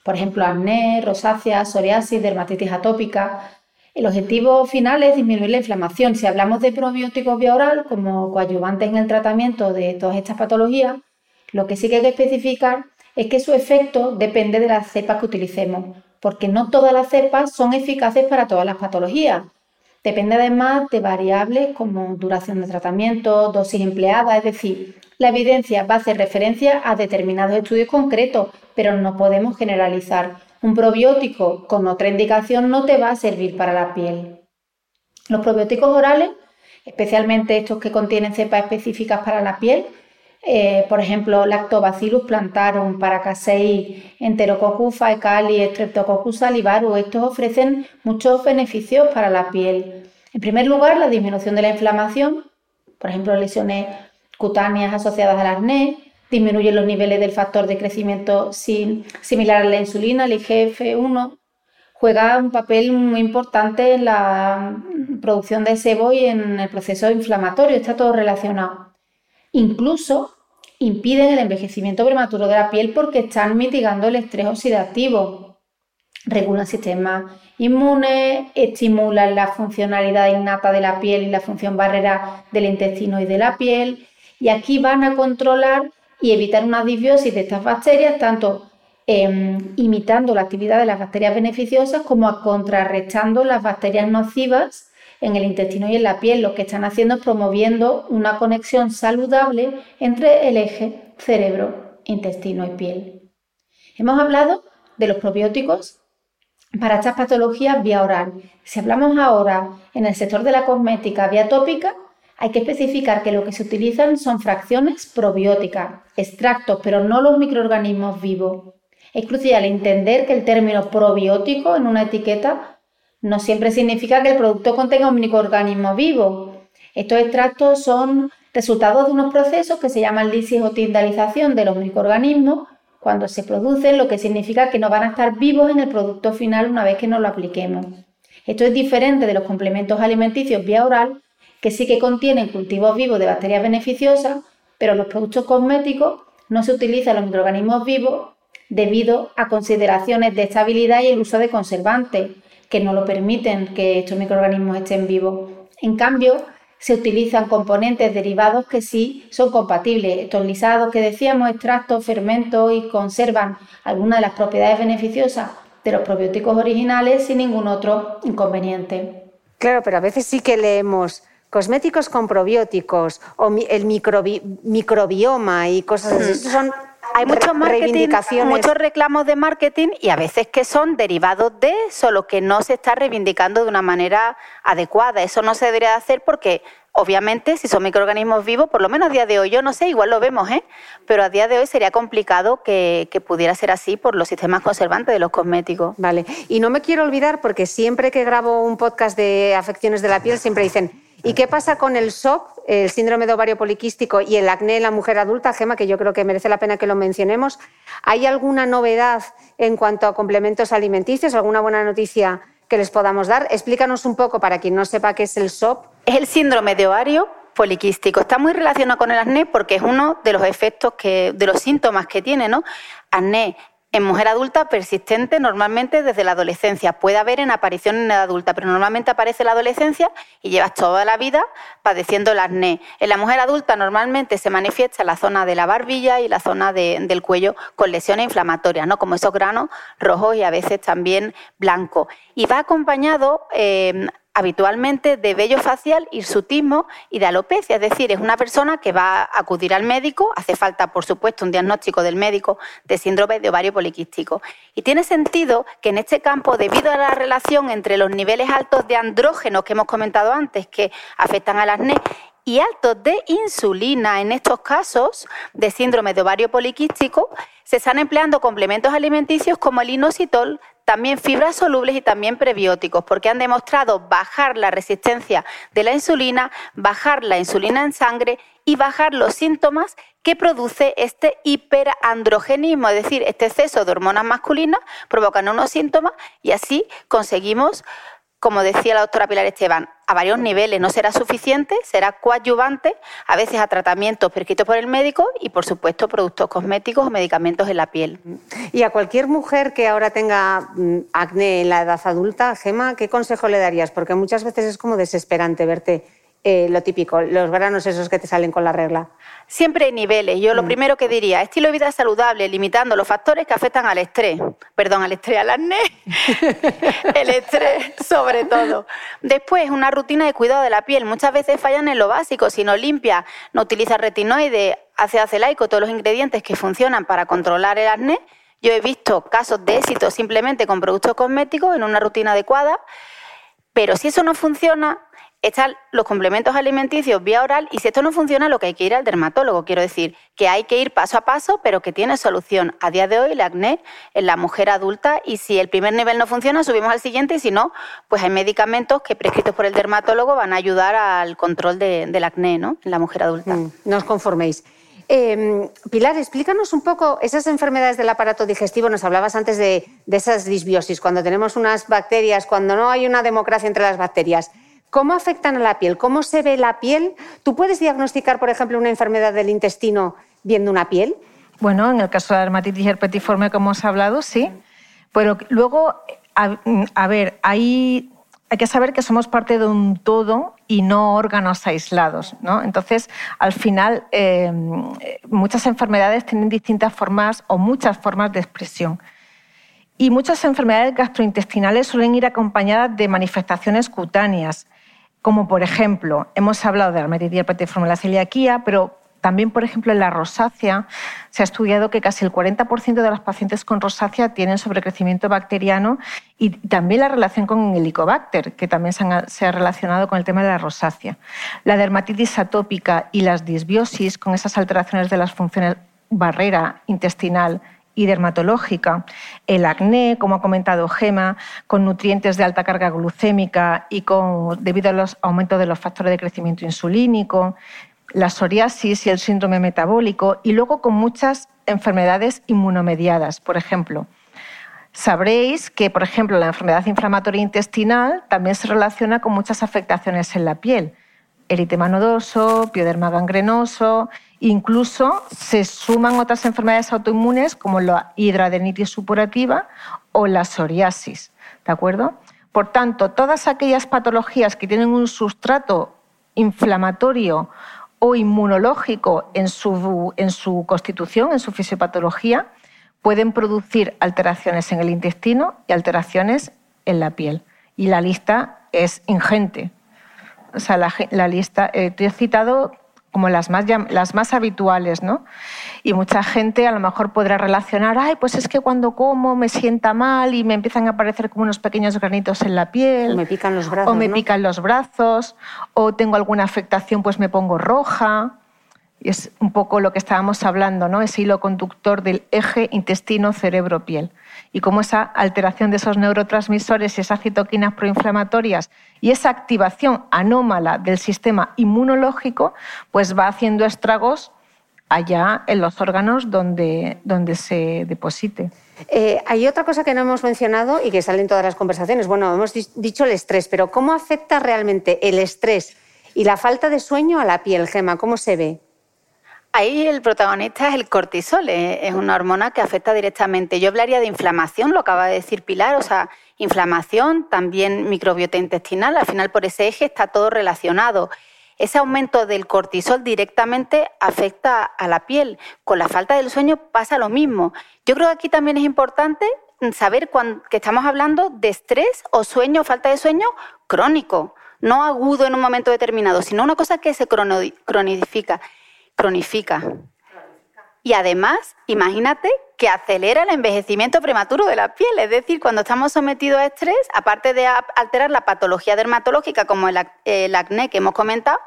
Por ejemplo, acné, rosácea, psoriasis, dermatitis atópica. El objetivo final es disminuir la inflamación. Si hablamos de probióticos vía oral como coadyuvantes en el tratamiento de todas estas patologías, lo que sí que hay que especificar es que su efecto depende de las cepas que utilicemos, porque no todas las cepas son eficaces para todas las patologías. Depende además de variables como duración de tratamiento, dosis empleada, es decir, la evidencia va a hacer referencia a determinados estudios concretos, pero no podemos generalizar. Un probiótico con otra indicación no te va a servir para la piel. Los probióticos orales, especialmente estos que contienen cepas específicas para la piel, eh, por ejemplo, Lactobacillus plantarum, Paracasei, Enterococcus faecali, Streptococcus salivarum, estos ofrecen muchos beneficios para la piel. En primer lugar, la disminución de la inflamación, por ejemplo, lesiones cutáneas asociadas al acné, disminuyen los niveles del factor de crecimiento similar a la insulina, el IGF-1, juega un papel muy importante en la producción de sebo y en el proceso inflamatorio, está todo relacionado. Incluso impiden el envejecimiento prematuro de la piel porque están mitigando el estrés oxidativo. Regulan el sistema inmune, estimulan la funcionalidad innata de la piel y la función barrera del intestino y de la piel. Y aquí van a controlar y evitar una disbiosis de estas bacterias, tanto em, imitando la actividad de las bacterias beneficiosas como contrarrestando las bacterias nocivas en el intestino y en la piel. Lo que están haciendo es promoviendo una conexión saludable entre el eje cerebro, intestino y piel. Hemos hablado de los probióticos para estas patologías vía oral. Si hablamos ahora en el sector de la cosmética vía tópica, hay que especificar que lo que se utilizan son fracciones probióticas, extractos, pero no los microorganismos vivos. Es crucial entender que el término probiótico en una etiqueta no siempre significa que el producto contenga un microorganismo vivo. Estos extractos son resultados de unos procesos que se llaman lisis o tindalización de los microorganismos cuando se producen, lo que significa que no van a estar vivos en el producto final una vez que nos lo apliquemos. Esto es diferente de los complementos alimenticios vía oral, que sí que contienen cultivos vivos de bacterias beneficiosas, pero los productos cosméticos no se utilizan los microorganismos vivos debido a consideraciones de estabilidad y el uso de conservantes, que no lo permiten que estos microorganismos estén vivos. En cambio, se utilizan componentes derivados que sí son compatibles. Estos lisados que decíamos, extractos, fermentos y conservan algunas de las propiedades beneficiosas de los probióticos originales sin ningún otro inconveniente. Claro, pero a veces sí que leemos cosméticos con probióticos o el microbioma y cosas así. Estos son hay muchos muchos reclamos de marketing y a veces que son derivados de, solo que no se está reivindicando de una manera adecuada. Eso no se debería hacer porque Obviamente, si son microorganismos vivos, por lo menos a día de hoy, yo no sé, igual lo vemos, ¿eh? pero a día de hoy sería complicado que, que, pudiera ser así por los sistemas conservantes de los cosméticos. Vale, y no me quiero olvidar porque siempre que grabo un podcast de afecciones de la piel, siempre dicen, ¿Y qué pasa con el SOP, el síndrome de ovario poliquístico y el acné en la mujer adulta, Gema, que yo creo que merece la pena que lo mencionemos? ¿Hay alguna novedad en cuanto a complementos alimenticios? ¿Alguna buena noticia que les podamos dar? Explícanos un poco para quien no sepa qué es el SOP. Es el síndrome de ovario poliquístico. Está muy relacionado con el acné porque es uno de los efectos que, de los síntomas que tiene, ¿no? Acné en mujer adulta persistente normalmente desde la adolescencia. Puede haber en aparición en edad adulta, pero normalmente aparece en la adolescencia y llevas toda la vida padeciendo el acné. En la mujer adulta normalmente se manifiesta en la zona de la barbilla y la zona del cuello con lesiones inflamatorias, ¿no? como esos granos rojos y a veces también blancos. Y va acompañado eh, habitualmente de vello facial, hirsutismo y de alopecia. Es decir, es una persona que va a acudir al médico, hace falta, por supuesto, un diagnóstico del médico de síndrome de ovario poliquístico. Y tiene sentido que en este campo, debido a la relación entre los niveles altos de andrógenos que hemos comentado antes, que afectan al acné, y altos de insulina. En estos casos de síndrome de ovario poliquístico, se están empleando complementos alimenticios como el inositol, también fibras solubles y también prebióticos, porque han demostrado bajar la resistencia de la insulina, bajar la insulina en sangre y bajar los síntomas que produce este hiperandrogenismo, es decir, este exceso de hormonas masculinas provocan unos síntomas y así conseguimos como decía la doctora Pilar Esteban, a varios niveles. No será suficiente, será coadyuvante, a veces a tratamientos prescritos por el médico y, por supuesto, productos cosméticos o medicamentos en la piel. Y a cualquier mujer que ahora tenga mm, acné en la edad adulta, Gema, ¿qué consejo le darías? Porque muchas veces es como desesperante verte eh, lo típico, los granos esos que te salen con la regla? Siempre hay niveles. Yo lo mm. primero que diría, estilo de vida saludable, limitando los factores que afectan al estrés. Perdón, al estrés, al acné. el estrés, sobre todo. Después, una rutina de cuidado de la piel. Muchas veces fallan en lo básico. Si no limpia, no utiliza retinoide, hace acelaico, todos los ingredientes que funcionan para controlar el acné. Yo he visto casos de éxito simplemente con productos cosméticos en una rutina adecuada. Pero si eso no funciona, están los complementos alimenticios vía oral y si esto no funciona, lo que hay que ir al dermatólogo. Quiero decir que hay que ir paso a paso, pero que tiene solución. A día de hoy, el acné en la mujer adulta y si el primer nivel no funciona, subimos al siguiente y si no, pues hay medicamentos que prescritos por el dermatólogo van a ayudar al control del acné ¿no? en la mujer adulta. Mm, no os conforméis. Em, Pilar, explícanos un poco esas enfermedades del aparato digestivo. Nos hablabas antes de, de esas disbiosis, cuando tenemos unas bacterias, cuando no hay una democracia entre las bacterias. ¿Cómo afectan a la piel? ¿Cómo se ve la piel? ¿Tú puedes diagnosticar, por ejemplo, una enfermedad del intestino viendo una piel? Bueno, en el caso de la dermatitis herpetiforme, como hemos hablado, sí. Pero luego, a, ver, hay, que saber que somos parte de un todo y no órganos aislados. ¿no? Entonces, al final, eh, muchas enfermedades tienen distintas formas o muchas formas de expresión. Y muchas enfermedades gastrointestinales suelen ir acompañadas de manifestaciones cutáneas como por ejemplo, hemos hablado de la dermatitis herpetiforme la celiaquía, pero también, por ejemplo, en la rosácea se ha estudiado que casi el 40% de los pacientes con rosácea tienen sobrecrecimiento bacteriano y también la relación con el helicobacter, que también se, ha relacionado con el tema de la rosácea. La dermatitis atópica y las disbiosis, con esas alteraciones de las funciones barrera intestinal y dermatológica, el acné, como ha comentado Gema, con nutrientes de alta carga glucémica y con, debido al aumento de los factores de crecimiento insulínico, la psoriasis y el síndrome metabólico, y luego con muchas enfermedades inmunomediadas, por ejemplo. Sabréis que, por ejemplo, la enfermedad inflamatoria intestinal también se relaciona con muchas afectaciones en la piel. Eritema nodoso, pioderma gangrenoso Incluso se suman otras enfermedades autoinmunes como la hidradenitis supurativa o la psoriasis. ¿De acuerdo? Por tanto, todas aquellas patologías que tienen un sustrato inflamatorio o inmunológico en su, constitución, en su fisiopatología, pueden producir alteraciones en el intestino y alteraciones en la piel. Y la lista es ingente. O sea, la, lista, eh, he citado como las más, las más habituales, ¿no? Y mucha gente a lo mejor podrá relacionar, ay, pues es que cuando como me sienta mal y me empiezan a aparecer como unos pequeños granitos en la piel. O me pican los brazos. O me pican los brazos, o tengo alguna afectación, pues me pongo roja. Y es un poco lo que estábamos hablando, ¿no? Ese hilo conductor del eje intestino-cerebro-piel y cómo esa alteración de esos neurotransmisores y esas citoquinas proinflamatorias y esa activación anómala del sistema inmunológico pues va haciendo estragos allá en los órganos donde, donde se deposite. Eh, hay otra cosa que no hemos mencionado y que sale en todas las conversaciones. Bueno, hemos dicho el estrés, pero ¿cómo afecta realmente el estrés y la falta de sueño a la piel, Gema? ¿Cómo se ve? Ahí el protagonista es el cortisol, eh, es una hormona que afecta directamente. Yo hablaría de inflamación, lo acaba de decir Pilar, o sea, inflamación, también microbiota intestinal, al final por ese eje está todo relacionado. Ese aumento del cortisol directamente afecta a la piel. Con la falta del sueño pasa lo mismo. Yo creo que aquí también es importante saber que estamos hablando de estrés o sueño, falta de sueño crónico, no agudo en un momento determinado, sino una cosa que se cronifica cronifica. Y además, imagínate que acelera el envejecimiento prematuro de la piel. Es decir, cuando estamos sometidos a estrés, aparte de alterar la patología dermatológica como el, acné que hemos comentado,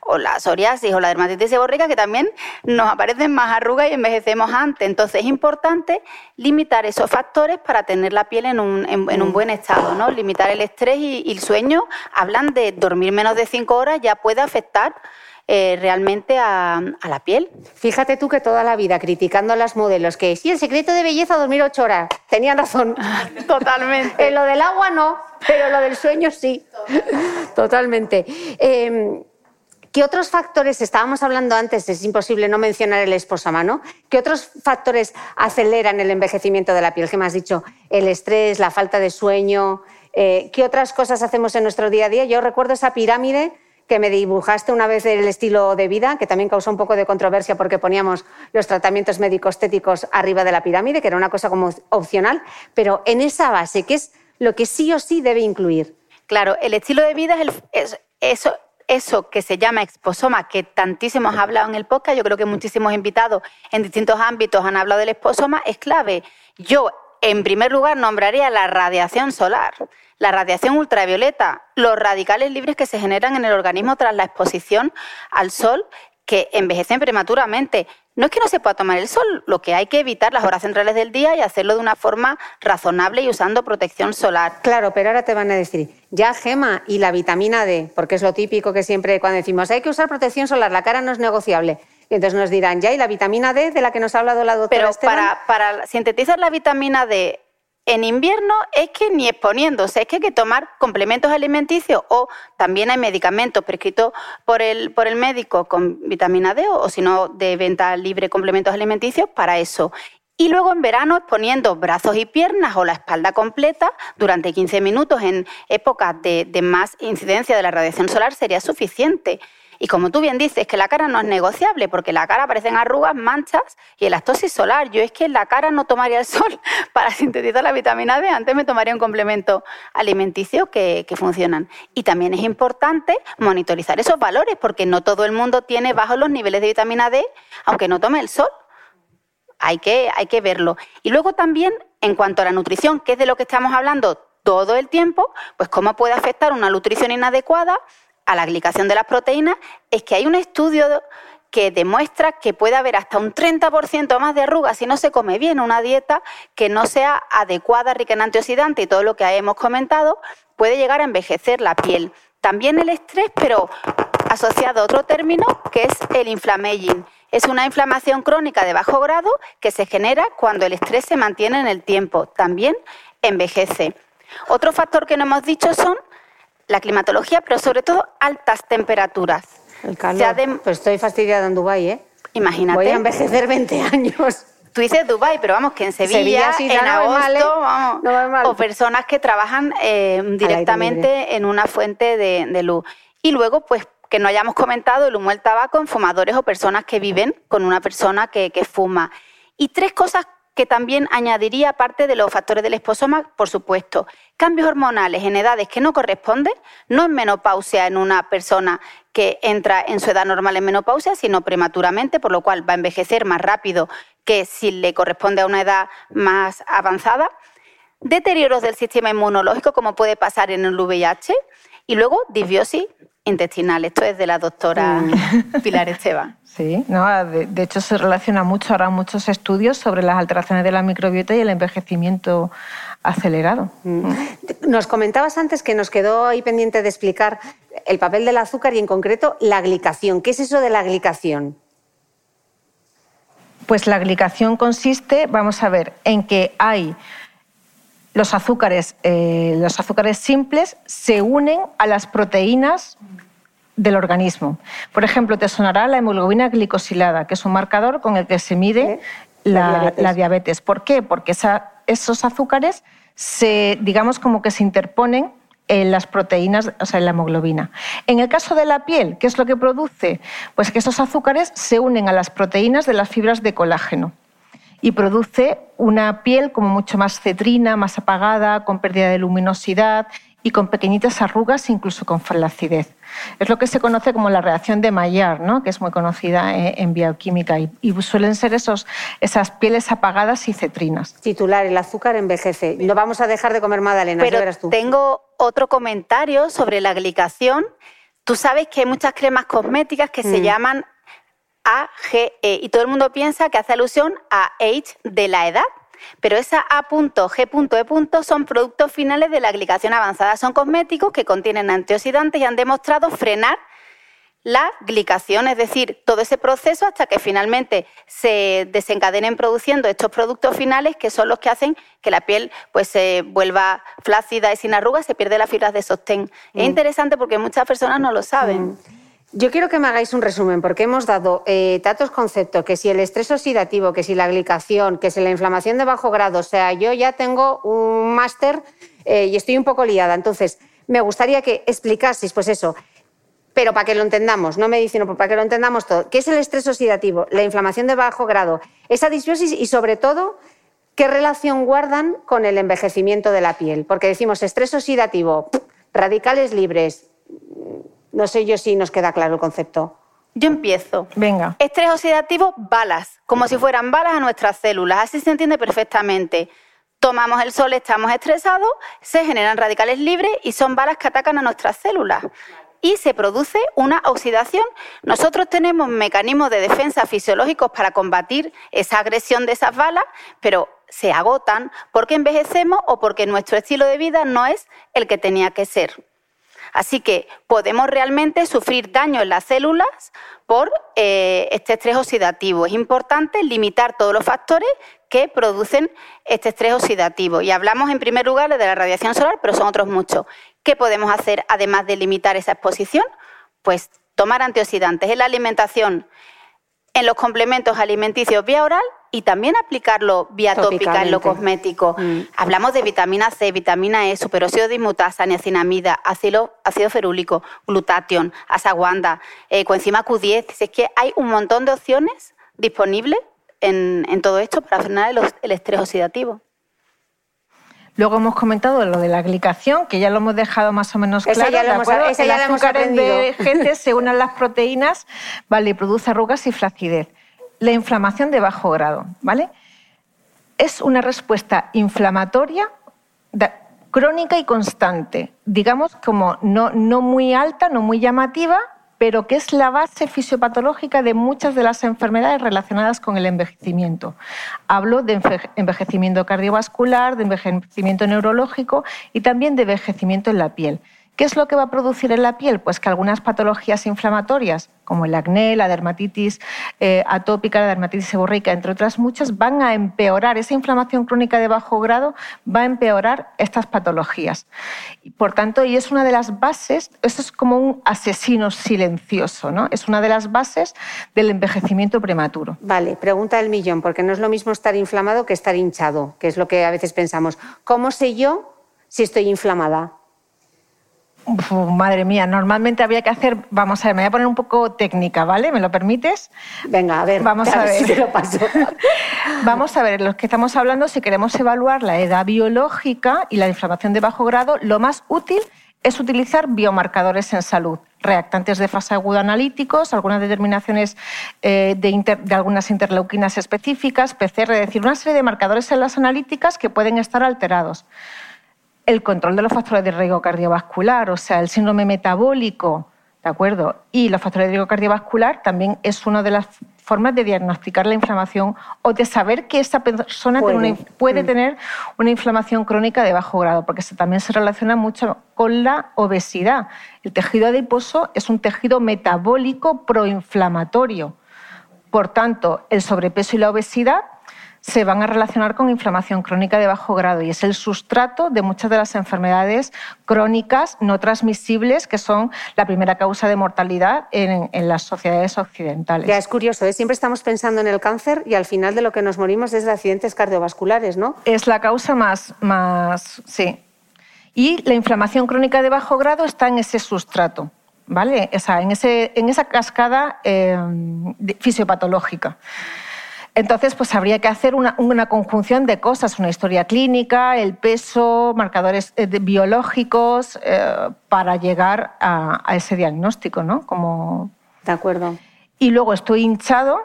o la psoriasis o la dermatitis seborreica, que también nos aparecen más arrugas y envejecemos antes. Entonces es importante limitar esos factores para tener la piel en un, en, un buen estado. ¿no? Limitar el estrés y, y el sueño. Hablan de dormir menos de cinco horas, ya puede afectar eh, realmente a, la piel. Fíjate tú que toda la vida criticando a las modelos, que sí, el secreto de belleza dormir ocho horas. Tenían razón. Totalmente. en lo del agua no, pero lo del sueño sí. Totalmente. Em, ¿Qué otros factores, estábamos hablando antes, es imposible no mencionar el esposama, ¿no? ¿Qué otros factores aceleran el envejecimiento de la piel? ¿Qué me has dicho? El estrés, la falta de sueño. Eh, ¿Qué otras cosas hacemos en nuestro día a día? Yo recuerdo esa pirámide que me dibujaste una vez el estilo de vida, que también causó un poco de controversia porque poníamos los tratamientos médico-estéticos arriba de la pirámide, que era una cosa como opcional, pero en esa base, ¿qué es lo que sí o sí debe incluir? Claro, el estilo de vida es, eso, eso que se llama exposoma, que tantísimos ha hablado en el podcast, yo creo que muchísimos invitados en distintos ámbitos han hablado del exposoma, es clave. Yo en primer lugar, nombraría la radiación solar, la radiación ultravioleta, los radicales libres que se generan en el organismo tras la exposición al sol que envejecen prematuramente. No es que no se pueda tomar el sol, lo que hay que evitar las horas centrales del día y hacerlo de una forma razonable y usando protección solar. Claro, pero ahora te van a decir, ya gema y la vitamina D, porque es lo típico que siempre cuando decimos hay que usar protección solar, la cara no es negociable. Y entonces nos dirán, ya, ¿y la vitamina D de la que nos ha hablado la doctora Pero para, para sintetizar la vitamina D en invierno es que ni exponiéndose, es que hay que tomar complementos alimenticios o también hay medicamentos prescritos por el, por el médico con vitamina D o, si no de venta libre complementos alimenticios para eso. Y luego en verano exponiendo brazos y piernas o la espalda completa durante 15 minutos en épocas de, de más incidencia de la radiación solar sería suficiente. Y como tú bien dices, que la cara no es negociable, porque la cara aparecen arrugas, manchas y elastosis solar. Yo es que en la cara no tomaría el sol para sintetizar la vitamina D, antes me tomaría un complemento alimenticio que, que funcionan. Y también es importante monitorizar esos valores, porque no todo el mundo tiene bajos los niveles de vitamina D, aunque no tome el sol. Hay que, hay que verlo. Y luego también, en cuanto a la nutrición, que es de lo que estamos hablando todo el tiempo, pues cómo puede afectar una nutrición inadecuada a la glicación de las proteínas es que hay un estudio que demuestra que puede haber hasta un 30% más de arrugas si no se come bien una dieta que no sea adecuada, rica en antioxidantes y todo lo que hemos comentado, puede llegar a envejecer la piel. También el estrés, pero asociado a otro término que es el inflammaging. Es una inflamación crónica de bajo grado que se genera cuando el estrés se mantiene en el tiempo. También envejece. Otro factor que no hemos dicho son la climatología, pero sobre todo altas temperaturas. El calor. Pues estoy fastidiada en Dubái, ¿eh? Imagínate. Voy a envejecer 20 años. Tú dices Dubái, pero vamos, que en Sevilla, en agosto, vamos, o personas que trabajan eh, directamente en una fuente de, luz. Y luego, pues, que no hayamos comentado el humo del tabaco en fumadores o personas que viven con una persona que, que fuma. Y tres cosas que también añadiría parte de los factores del esposoma, por supuesto. Cambios hormonales en edades que no corresponden, no en menopausia en una persona que entra en su edad normal en menopausia, sino prematuramente, por lo cual va a envejecer más rápido que si le corresponde a una edad más avanzada. Deterioros del sistema inmunológico, como puede pasar en el VIH. Y luego disbiosis intestinal. Esto es de la doctora mm. Pilar Esteban. Sí, no, de, hecho se relaciona mucho, ahora muchos estudios sobre las alteraciones de la microbiota y el envejecimiento acelerado. Mm. Nos comentabas antes que nos quedó ahí pendiente de explicar el papel del azúcar y en concreto la glicación. ¿Qué es eso de la glicación? Pues la glicación consiste, vamos a ver, en que hay los azúcares, eh, los azúcares simples se unen a las proteínas del organismo. Por ejemplo, te sonará la hemoglobina glicosilada, que es un marcador con el que se mide la, diabetes. ¿Por qué? Porque esos azúcares se, digamos, como que se interponen en las proteínas, o sea, en la hemoglobina. En el caso de la piel, ¿qué es lo que produce? Pues que esos azúcares se unen a las proteínas de las fibras de colágeno y produce una piel como mucho más cetrina, más apagada, con pérdida de luminosidad y con pequeñitas arrugas, incluso con flacidez. Es lo que se conoce como la reacción de Maillard, ¿no? que es muy conocida eh, en bioquímica y, suelen ser esos, esas pieles apagadas y cetrinas. Titular, el azúcar envejece. No vamos a dejar de comer magdalenas, Pero verás tú. tengo otro comentario sobre la glicación. Tú sabes que hay muchas cremas cosméticas que se mm. llaman AGE y todo el mundo piensa que hace alusión a age de la edad. Pero esa A.G.E. son productos finales de la glicación avanzada. Son cosméticos que contienen antioxidantes y han demostrado frenar la glicación, es decir, todo ese proceso hasta que finalmente se desencadenen produciendo estos productos finales que son los que hacen que la piel pues se vuelva flácida y sin arrugas, se pierde las fibras de sostén. Es mm. interesante porque muchas personas no lo saben. Mm. Yo quiero que me hagáis un resumen, porque hemos dado eh, tantos conceptos, que si el estrés oxidativo, que si la glicación, que si la inflamación de bajo grado, o sea, yo ya tengo un máster eh, y estoy un poco liada. Entonces, me gustaría que explicaseis, pues eso, pero para que lo entendamos, no medicina, para que lo entendamos todo. ¿Qué es el estrés oxidativo? La inflamación de bajo grado, esa disbiosis y sobre todo, ¿qué relación guardan con el envejecimiento de la piel? Porque decimos estrés oxidativo, radicales libres. No sé yo si nos queda claro el concepto. Yo empiezo. Venga. Estrés oxidativo, balas, como si fueran balas a nuestras células. Así se entiende perfectamente. Tomamos el sol, estamos estresados, se generan radicales libres y son balas que atacan a nuestras células. Y se produce una oxidación. Nosotros tenemos mecanismos de defensa fisiológicos para combatir esa agresión de esas balas, pero se agotan porque envejecemos o porque nuestro estilo de vida no es el que tenía que ser. Así que podemos realmente sufrir daño en las células por eh, este estrés oxidativo. Es importante limitar todos los factores que producen este estrés oxidativo. Y hablamos en primer lugar de la radiación solar, pero son otros muchos. ¿Qué podemos hacer además de limitar esa exposición? Pues tomar antioxidantes en la alimentación, en los complementos alimenticios vía oral y también aplicarlo vía tópica en lo cosmético. Mm. Hablamos de vitamina C, vitamina E, superóxido de dismutasa, niacinamida, ácido, ácido ferúlico, glutatión, asaguanda, eh, coenzima Q10. Es que hay un montón de opciones disponibles en, todo esto para frenar el, estrés oxidativo. Luego hemos comentado lo de la glicación, que ya lo hemos dejado más o menos claro. Esa ya lo, hemos, esa ya hemos de gente se unen las proteínas, vale, y produce arrugas y flacidez la inflamación de bajo grado, ¿vale? Es una respuesta inflamatoria crónica y constante, digamos como no, no muy alta, no muy llamativa, pero que es la base fisiopatológica de muchas de las enfermedades relacionadas con el envejecimiento. Hablo de envejecimiento cardiovascular, de envejecimiento neurológico y también de envejecimiento en la piel. ¿Qué es lo que va a producir en la piel? Pues que algunas patologías inflamatorias, como el acné, la dermatitis eh, atópica, la dermatitis seborreica, entre otras muchas, van a empeorar. Esa inflamación crónica de bajo grado va a empeorar estas patologías. Por tanto, y es una de las bases, esto es como un asesino silencioso, ¿no? Es una de las bases del envejecimiento prematuro. Vale, pregunta del millón, porque no es lo mismo estar inflamado que estar hinchado, que es lo que a veces pensamos. ¿Cómo sé yo si estoy inflamada? Madre mía, normalmente había que hacer, vamos a ver, me voy a poner un poco técnica, ¿vale? ¿Me lo permites? Venga, a ver, vamos a, ver. Si te lo paso. vamos a ver, los que estamos hablando, si queremos evaluar la edad biológica y la inflamación de bajo grado, lo más útil es utilizar biomarcadores en salud, reactantes de fase aguda analíticos, algunas determinaciones eh, de, de, algunas interleuquinas específicas, PCR, es decir, una serie de marcadores en las analíticas que pueden estar alterados el control de los factores de riesgo cardiovascular, o sea, el síndrome metabólico, ¿de acuerdo? Y los factores de riesgo cardiovascular también es una de las formas de diagnosticar la inflamación o de saber que esa persona puede, mm. tener una inflamación crónica de bajo grado, porque eso también se relaciona mucho con la obesidad. El tejido adiposo es un tejido metabólico proinflamatorio. Por tanto, el sobrepeso y la obesidad se van a relacionar con inflamación crónica de bajo grado y es el sustrato de muchas de las enfermedades crónicas no transmisibles que son la primera causa de mortalidad en, las sociedades occidentales. Ya es curioso, ¿eh? siempre estamos pensando en el cáncer y al final de lo que nos morimos es de accidentes cardiovasculares, ¿no? Es la causa más, más sí. Y la inflamación crónica de bajo grado está en ese sustrato. ¿Vale? en, ese, en esa cascada eh, fisiopatológica. Entonces, pues habría que hacer una, conjunción de cosas, una historia clínica, el peso, marcadores eh, biológicos, eh, para llegar a, ese diagnóstico, ¿no? Como... De acuerdo. Y luego estoy hinchado,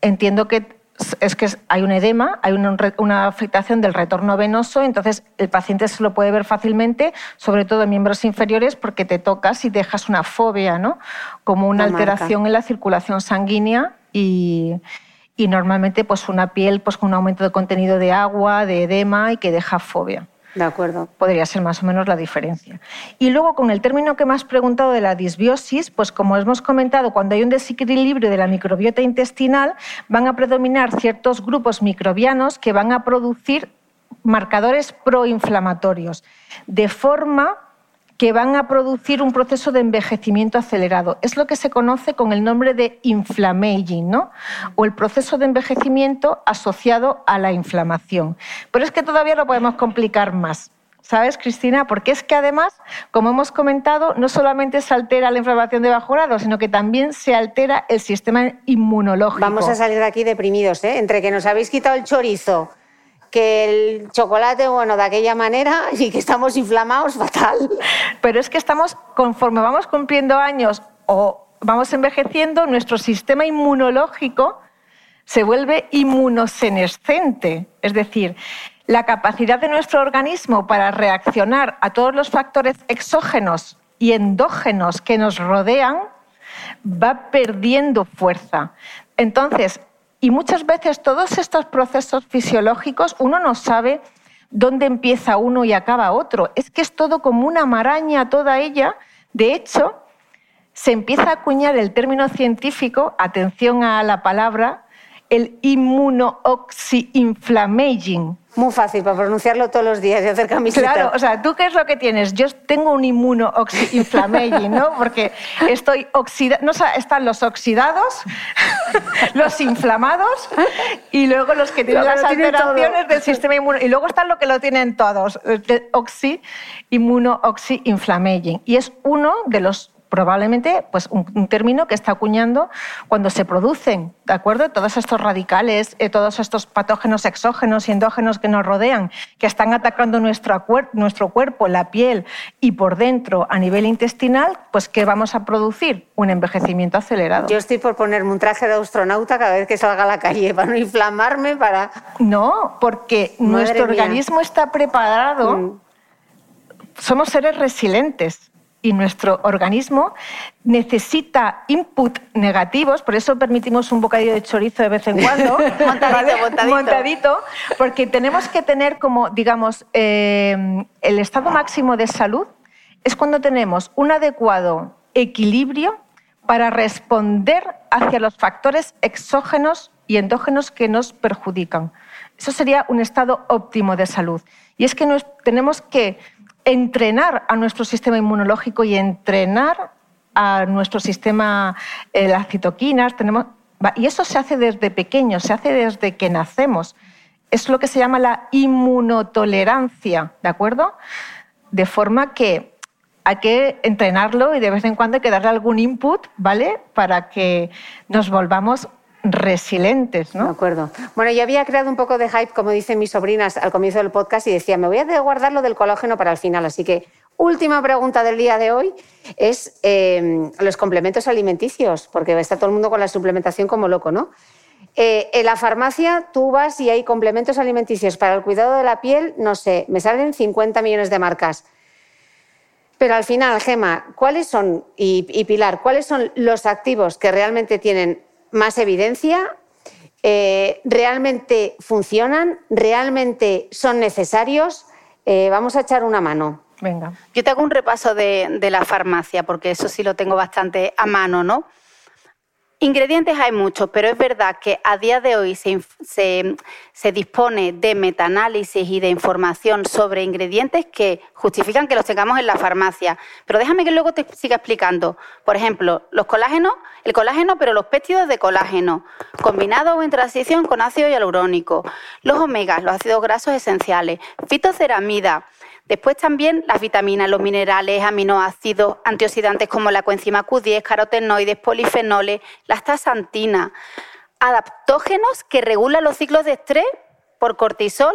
entiendo que es que hay un edema, hay una, afectación del retorno venoso, entonces el paciente se lo puede ver fácilmente, sobre todo en miembros inferiores, porque te tocas y dejas una fobia, ¿no? Como una, alteración en la circulación sanguínea y, y normalmente pues una piel pues con un aumento de contenido de agua, de edema y que deja fobia. De acuerdo. Podría ser más o menos la diferencia. Y luego, con el término que me has preguntado de la disbiosis, pues como hemos comentado, cuando hay un desequilibrio de la microbiota intestinal, van a predominar ciertos grupos microbianos que van a producir marcadores proinflamatorios, de forma que van a producir un proceso de envejecimiento acelerado. Es lo que se conoce con el nombre de inflammaging, ¿no? o el proceso de envejecimiento asociado a la inflamación. Pero es que todavía lo podemos complicar más. ¿Sabes, Cristina? Porque es que además, como hemos comentado, no solamente se altera la inflamación de bajo grado, sino que también se altera el sistema inmunológico. Vamos a salir de aquí deprimidos, ¿eh? Entre que nos habéis quitado el chorizo, que el chocolate, bueno, de aquella manera y que estamos inflamados, fatal. Pero es que estamos, conforme vamos cumpliendo años o vamos envejeciendo, nuestro sistema inmunológico se vuelve inmunosenescente. Es decir, la capacidad de nuestro organismo para reaccionar a todos los factores exógenos y endógenos que nos rodean va perdiendo fuerza. Entonces, y muchas veces todos estos procesos fisiológicos uno no sabe dónde empieza uno y acaba otro. Es que es todo como una maraña, toda ella. De hecho, se empieza a acuñar el término científico, atención a la palabra, el inmunooxy-inflammaging. Muy fácil para pronunciarlo todos los días y hacer camiseta. Claro, o sea, ¿tú qué es lo que tienes? Yo tengo un inmunooxy-inflammaging, ¿no? Porque estoy oxidado, no, están los oxidados, los inflamados y luego los que tienen las alteraciones del sistema inmune. Y luego están los que lo tienen todos, oxy, inmunooxy-inflammaging. Y es uno de los probablemente pues, un, término que está acuñando cuando se producen, ¿de acuerdo? Todos estos radicales, eh, todos estos patógenos exógenos y endógenos que nos rodean, que están atacando nuestro, nuestro cuerpo, la piel y por dentro a nivel intestinal, pues ¿qué vamos a producir? Un envejecimiento acelerado. Yo estoy por ponerme un traje de astronauta cada vez que salga a la calle para no inflamarme, para... No, porque nuestro organismo está preparado, mm. somos seres resilientes y nuestro organismo necesita input negativos, por eso permitimos un bocadillo de chorizo de vez en cuando, montadito, montadito. porque tenemos que tener como, digamos, eh, el estado máximo de salud es cuando tenemos un adecuado equilibrio para responder hacia los factores exógenos y endógenos que nos perjudican. Eso sería un estado óptimo de salud. Y es que nos, tenemos que entrenar a nuestro sistema inmunológico y entrenar a nuestro sistema, eh, las citoquinas. Tenemos, y eso se hace desde pequeños, se hace desde que nacemos. Es lo que se llama la inmunotolerancia, ¿de acuerdo? De forma que hay que entrenarlo y de vez en cuando hay que darle algún input, ¿vale? Para que nos volvamos resilientes, ¿no? De acuerdo. Bueno, yo había creado un poco de hype, como dicen mis sobrinas al comienzo del podcast, y decía, me voy a guardar lo del colágeno para el final. Así que, última pregunta del día de hoy es em, los complementos alimenticios, porque está todo el mundo con la suplementación como loco, ¿no? Eh, en la farmacia tú vas y hay complementos alimenticios para el cuidado de la piel, no sé, me salen 50 millones de marcas. Pero al final, Gema, ¿cuáles son, y Pilar, cuáles son los activos que realmente tienen más evidencia, eh, realmente funcionan, realmente son necesarios. Eh, vamos a echar una mano. Venga. Yo te hago un repaso de, de, la farmacia, porque eso sí lo tengo bastante a mano, ¿no? Ingredientes hay muchos, pero es verdad que a día de hoy se, dispone de metaanálisis y de información sobre ingredientes que justifican que los tengamos en la farmacia. Pero déjame que luego te siga explicando. Por ejemplo, los colágenos, el colágeno, pero los péptidos de colágeno, combinados o en transición con ácido hialurónico, los omegas, los ácidos grasos esenciales, fitoceramida, Después también las vitaminas, los minerales, aminoácidos, antioxidantes como la coenzima Q10, carotenoides, polifenoles, la astaxantina, adaptógenos que regulan los ciclos de estrés por cortisol,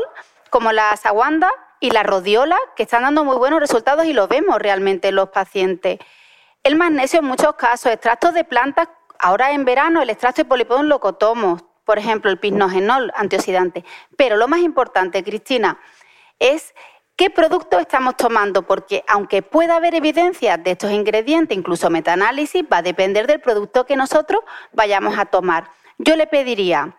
como la asaguanda y la rodiola, que están dando muy buenos resultados y lo vemos realmente en los pacientes. El magnesio en muchos casos, extractos de plantas, ahora en verano el extracto de polipodón lo por ejemplo el pisnogenol antioxidante. Pero lo más importante, Cristina, es ¿Qué producto estamos tomando? Porque aunque pueda haber evidencia de estos ingredientes, incluso metaanálisis, va a depender del producto que nosotros vayamos a tomar. Yo le pediría,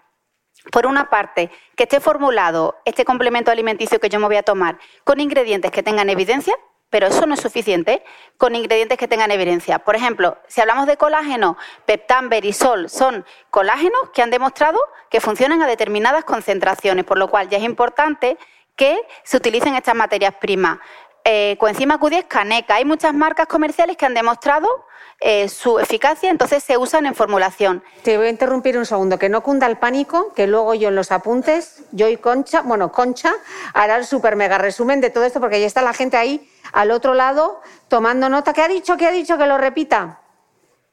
por una parte, que esté formulado este complemento alimenticio que yo me voy a tomar con ingredientes que tengan evidencia, pero eso no es suficiente, con ingredientes que tengan evidencia. Por ejemplo, si hablamos de colágeno, peptán, berisol, son colágenos que han demostrado que funcionan a determinadas concentraciones, por lo cual ya es importante que se utilicen estas materias primas. eh, coenzima Q10 Caneca. Hay muchas marcas comerciales que han demostrado eh, su eficacia, entonces se usan en formulación. Te voy a interrumpir un segundo, que no cunda el pánico, que luego yo en los apuntes, yo y Concha, bueno, Concha hará el super mega resumen de todo esto, porque ya está la gente ahí al otro lado tomando nota. ¿Qué ha dicho? ¿Qué ha dicho? Que lo repita.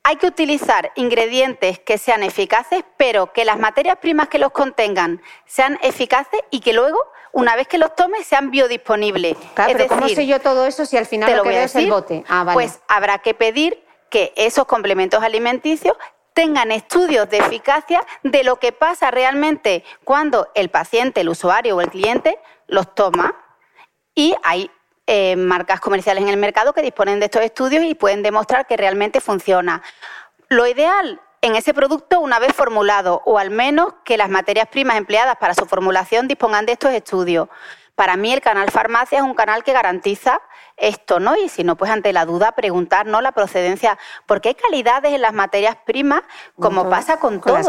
Hay que utilizar ingredientes que sean eficaces, pero que las materias primas que los contengan sean eficaces y que luego, una vez que los tomes, sean biodisponibles. Claro, pero ¿cómo sé yo todo eso si al final lo, que veo es el bote? Ah, pues habrá que pedir que esos complementos alimenticios tengan estudios de eficacia de lo que pasa realmente cuando el paciente, el usuario o el cliente los toma y hay eh, marcas comerciales en el mercado que disponen de estos estudios y pueden demostrar que realmente funciona. Lo ideal en ese producto una vez formulado, o al menos que las materias primas empleadas para su formulación dispongan de estos estudios. Para mí el canal farmacia es un canal que garantiza esto, ¿no? Y si no, pues ante la duda preguntarnos la procedencia, porque hay calidades en las materias primas, como pasa con, todo,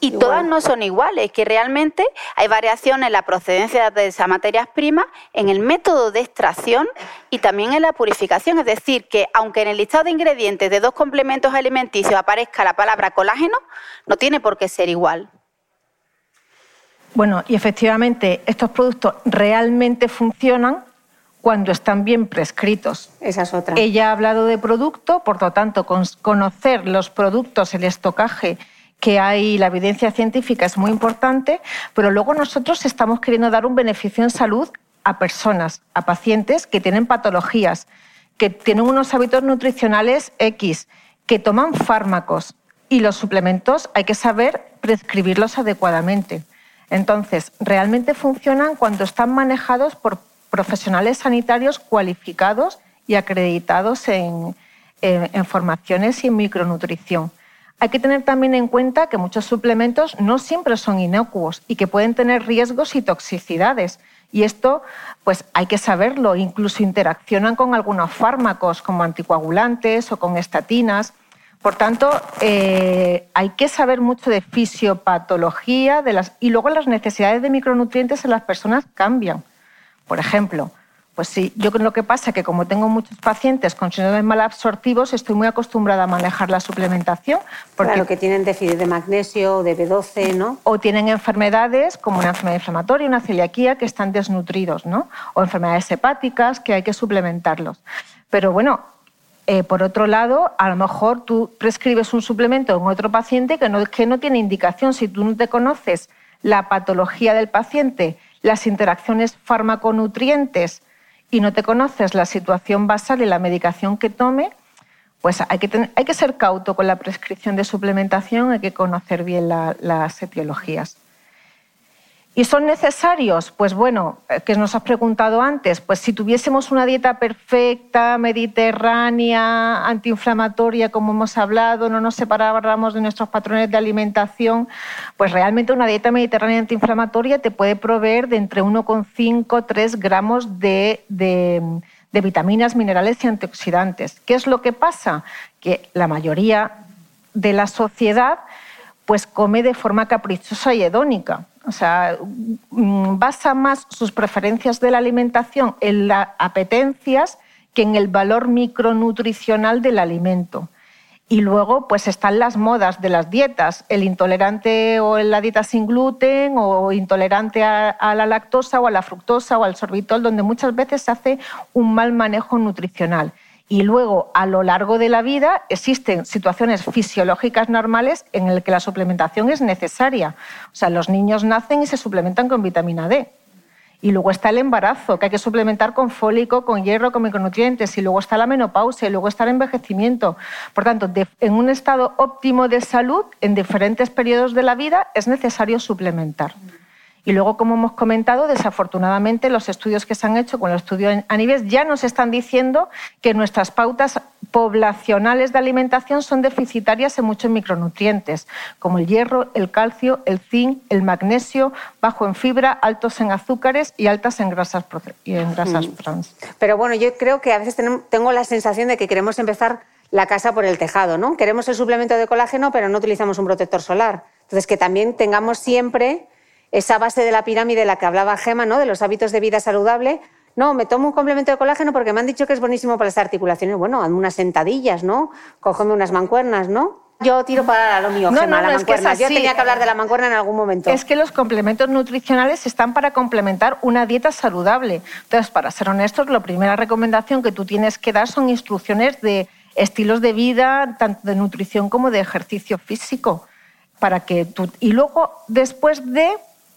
y todas no son iguales, que realmente hay variación en la procedencia de esas materias primas, en el método de extracción y también en la purificación, es decir, que aunque en el listado de ingredientes de dos complementos alimenticios aparezca la palabra colágeno, no tiene por qué ser igual. Bueno, y efectivamente estos productos realmente funcionan cuando están bien prescritos. Esa es otra. Ella ha hablado de producto, por lo tanto, conocer los productos, el estocaje que hay, la evidencia científica es muy importante, pero luego nosotros estamos queriendo dar un beneficio en salud a personas, a pacientes que tienen patologías, que tienen unos hábitos nutricionales X, que toman fármacos y los suplementos hay que saber prescribirlos adecuadamente. Entonces, realmente funcionan cuando están manejados por profesionales sanitarios cualificados y acreditados en, formaciones y en micronutrición. Hay que tener también en cuenta que muchos suplementos no siempre son inocuos y que pueden tener riesgos y toxicidades. Y esto, pues hay que saberlo. Incluso interaccionan con algunos fármacos como anticoagulantes o con estatinas. Por tanto, eh, hay que saber mucho de fisiopatología de las, y luego las necesidades de micronutrientes en las personas cambian. Por ejemplo, pues sí, yo creo que pasa que como tengo muchos pacientes con síndromes malabsortivos, estoy muy acostumbrada a manejar la suplementación. Porque claro, que tienen déficit de magnesio de B12, ¿no? O tienen enfermedades como una enfermedad inflamatoria, una celiaquía, que están desnutridos, ¿no? O enfermedades hepáticas que hay que suplementarlos. Pero bueno, eh, por otro lado, a lo mejor tú prescribes un suplemento en otro paciente que no, que no tiene indicación. Si tú no te conoces la patología del paciente las interacciones farmaconutrientes y no te conoces la situación basal y la medicación que tome, pues hay que, hay que ser cauto con la prescripción de suplementación, hay que conocer bien las etiologías. ¿Y son necesarios? Pues bueno, eh, que nos has preguntado antes, pues si tuviésemos una dieta perfecta, mediterránea, antiinflamatoria, como hemos hablado, no nos separáramos de nuestros patrones de alimentación, pues realmente una dieta mediterránea antiinflamatoria te puede proveer de entre 1,5 3 gramos de, de vitaminas, minerales y antioxidantes. ¿Qué es lo que pasa? Que la mayoría de la sociedad pues come de forma caprichosa y hedónica o sea, mm, basa más sus preferencias de la alimentación en las apetencias que en el valor micronutricional del alimento. Y luego, pues están las modas de las dietas, el intolerante o la dieta sin gluten o intolerante a, a, la lactosa o a la fructosa o al sorbitol, donde muchas veces se hace un mal manejo nutricional. Y luego, a lo largo de la vida, existen situaciones fisiológicas normales en las que la suplementación es necesaria. O sea, los niños nacen y se suplementan con vitamina D. Y luego está el embarazo, que hay que suplementar con fólico, con hierro, con micronutrientes. Y luego está la menopausia, y luego está el envejecimiento. Por tanto, en un estado óptimo de salud, en diferentes periodos de la vida, es necesario suplementar. Y luego, como hemos comentado, desafortunadamente los estudios que se han hecho con el estudio Anives ya nos están diciendo que nuestras pautas poblacionales de alimentación son deficitarias en muchos micronutrientes, como el hierro, el calcio, el zinc, el magnesio, bajo en fibra, altos en azúcares y altas en grasas, y en grasas mm. trans. Pero bueno, yo creo que a veces tengo la sensación de que queremos empezar la casa por el tejado, ¿no? Queremos el suplemento de colágeno, pero no utilizamos un protector solar. Entonces, que también tengamos siempre esa base de la pirámide de la que hablaba Gema, ¿no? de los hábitos de vida saludable, No, me tomo un complemento de colágeno porque me han dicho que es buenísimo para las articulaciones. Bueno, hazme unas sentadillas, ¿no? Cógeme unas mancuernas, ¿no? Yo tiro para lo mío, No, Gemma, no, la no, es que. Yo tenía que hablar de la mancuerna en algún momento. Es que los complementos nutricionales están para complementar una dieta saludable. Entonces, para ser honestos, la primera recomendación que tú tienes que dar son instrucciones de estilos de vida, tanto de nutrición como de ejercicio físico. Para que tú... Y luego, después de,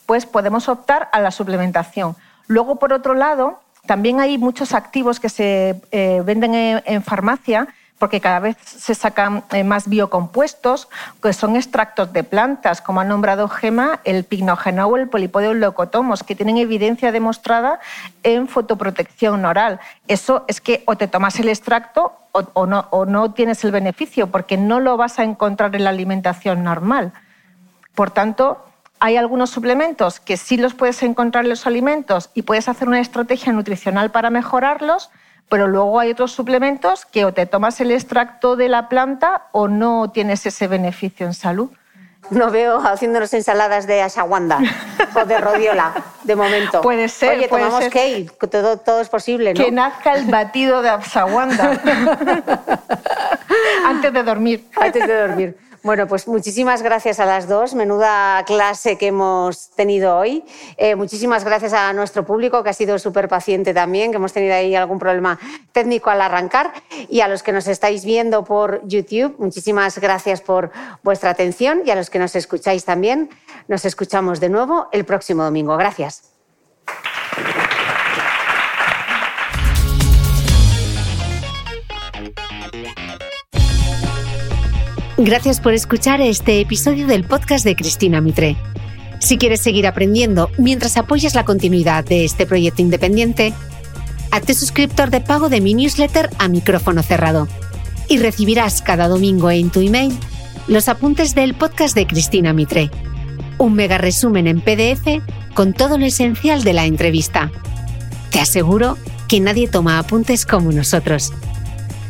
pues podemos optar a la suplementación. Luego, por otro lado, también hay muchos activos que se eh, venden en, farmacia porque cada vez se sacan eh, más biocompuestos, que son extractos de plantas, como ha nombrado Gema, el pignogenol o el polipodium leucotomos, que tienen evidencia demostrada en fotoprotección oral. Eso es que o te tomas el extracto o no, o no tienes el beneficio, porque no lo vas a encontrar en la alimentación normal. Por tanto, hay algunos suplementos que sí los puedes encontrar en los alimentos y puedes hacer una estrategia nutricional para mejorarlos, pero luego hay otros suplementos que o te tomas el extracto de la planta o no tienes ese beneficio en salud. No veo haciéndonos ensaladas de ashwagandha o de rodiola, de momento. Puede ser, Oye, puede tomamos ser. que todo, todo es posible, ¿no? Que nazca el batido de ashwagandha antes de dormir. Antes de dormir. Bueno, pues muchísimas gracias a las dos. Menuda clase que hemos tenido hoy. Eh, muchísimas gracias a nuestro público que ha sido súper paciente también, que hemos tenido ahí algún problema técnico al arrancar. Y a los que nos estáis viendo por YouTube, muchísimas gracias por vuestra atención. Y a los que nos escucháis también, nos escuchamos de nuevo el próximo domingo. Gracias. Gracias por escuchar este episodio del podcast de Cristina Mitre. Si quieres seguir aprendiendo mientras apoyas la continuidad de este proyecto independiente, hazte suscriptor de pago de mi newsletter a micrófono cerrado y recibirás cada domingo en tu email los apuntes del podcast de Cristina Mitre. Un mega resumen en PDF con todo lo esencial de la entrevista. Te aseguro que nadie toma apuntes como nosotros.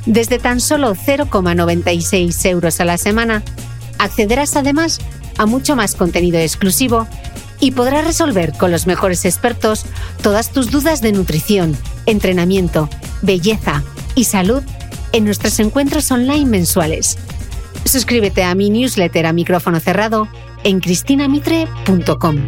Desde tan solo 0,96 euros a la semana, accederás además a mucho más contenido exclusivo y podrás resolver con los mejores expertos todas tus dudas de nutrición, entrenamiento, belleza y salud en nuestros encuentros online mensuales. Suscríbete a mi newsletter a micrófono cerrado en cristinamitre.com.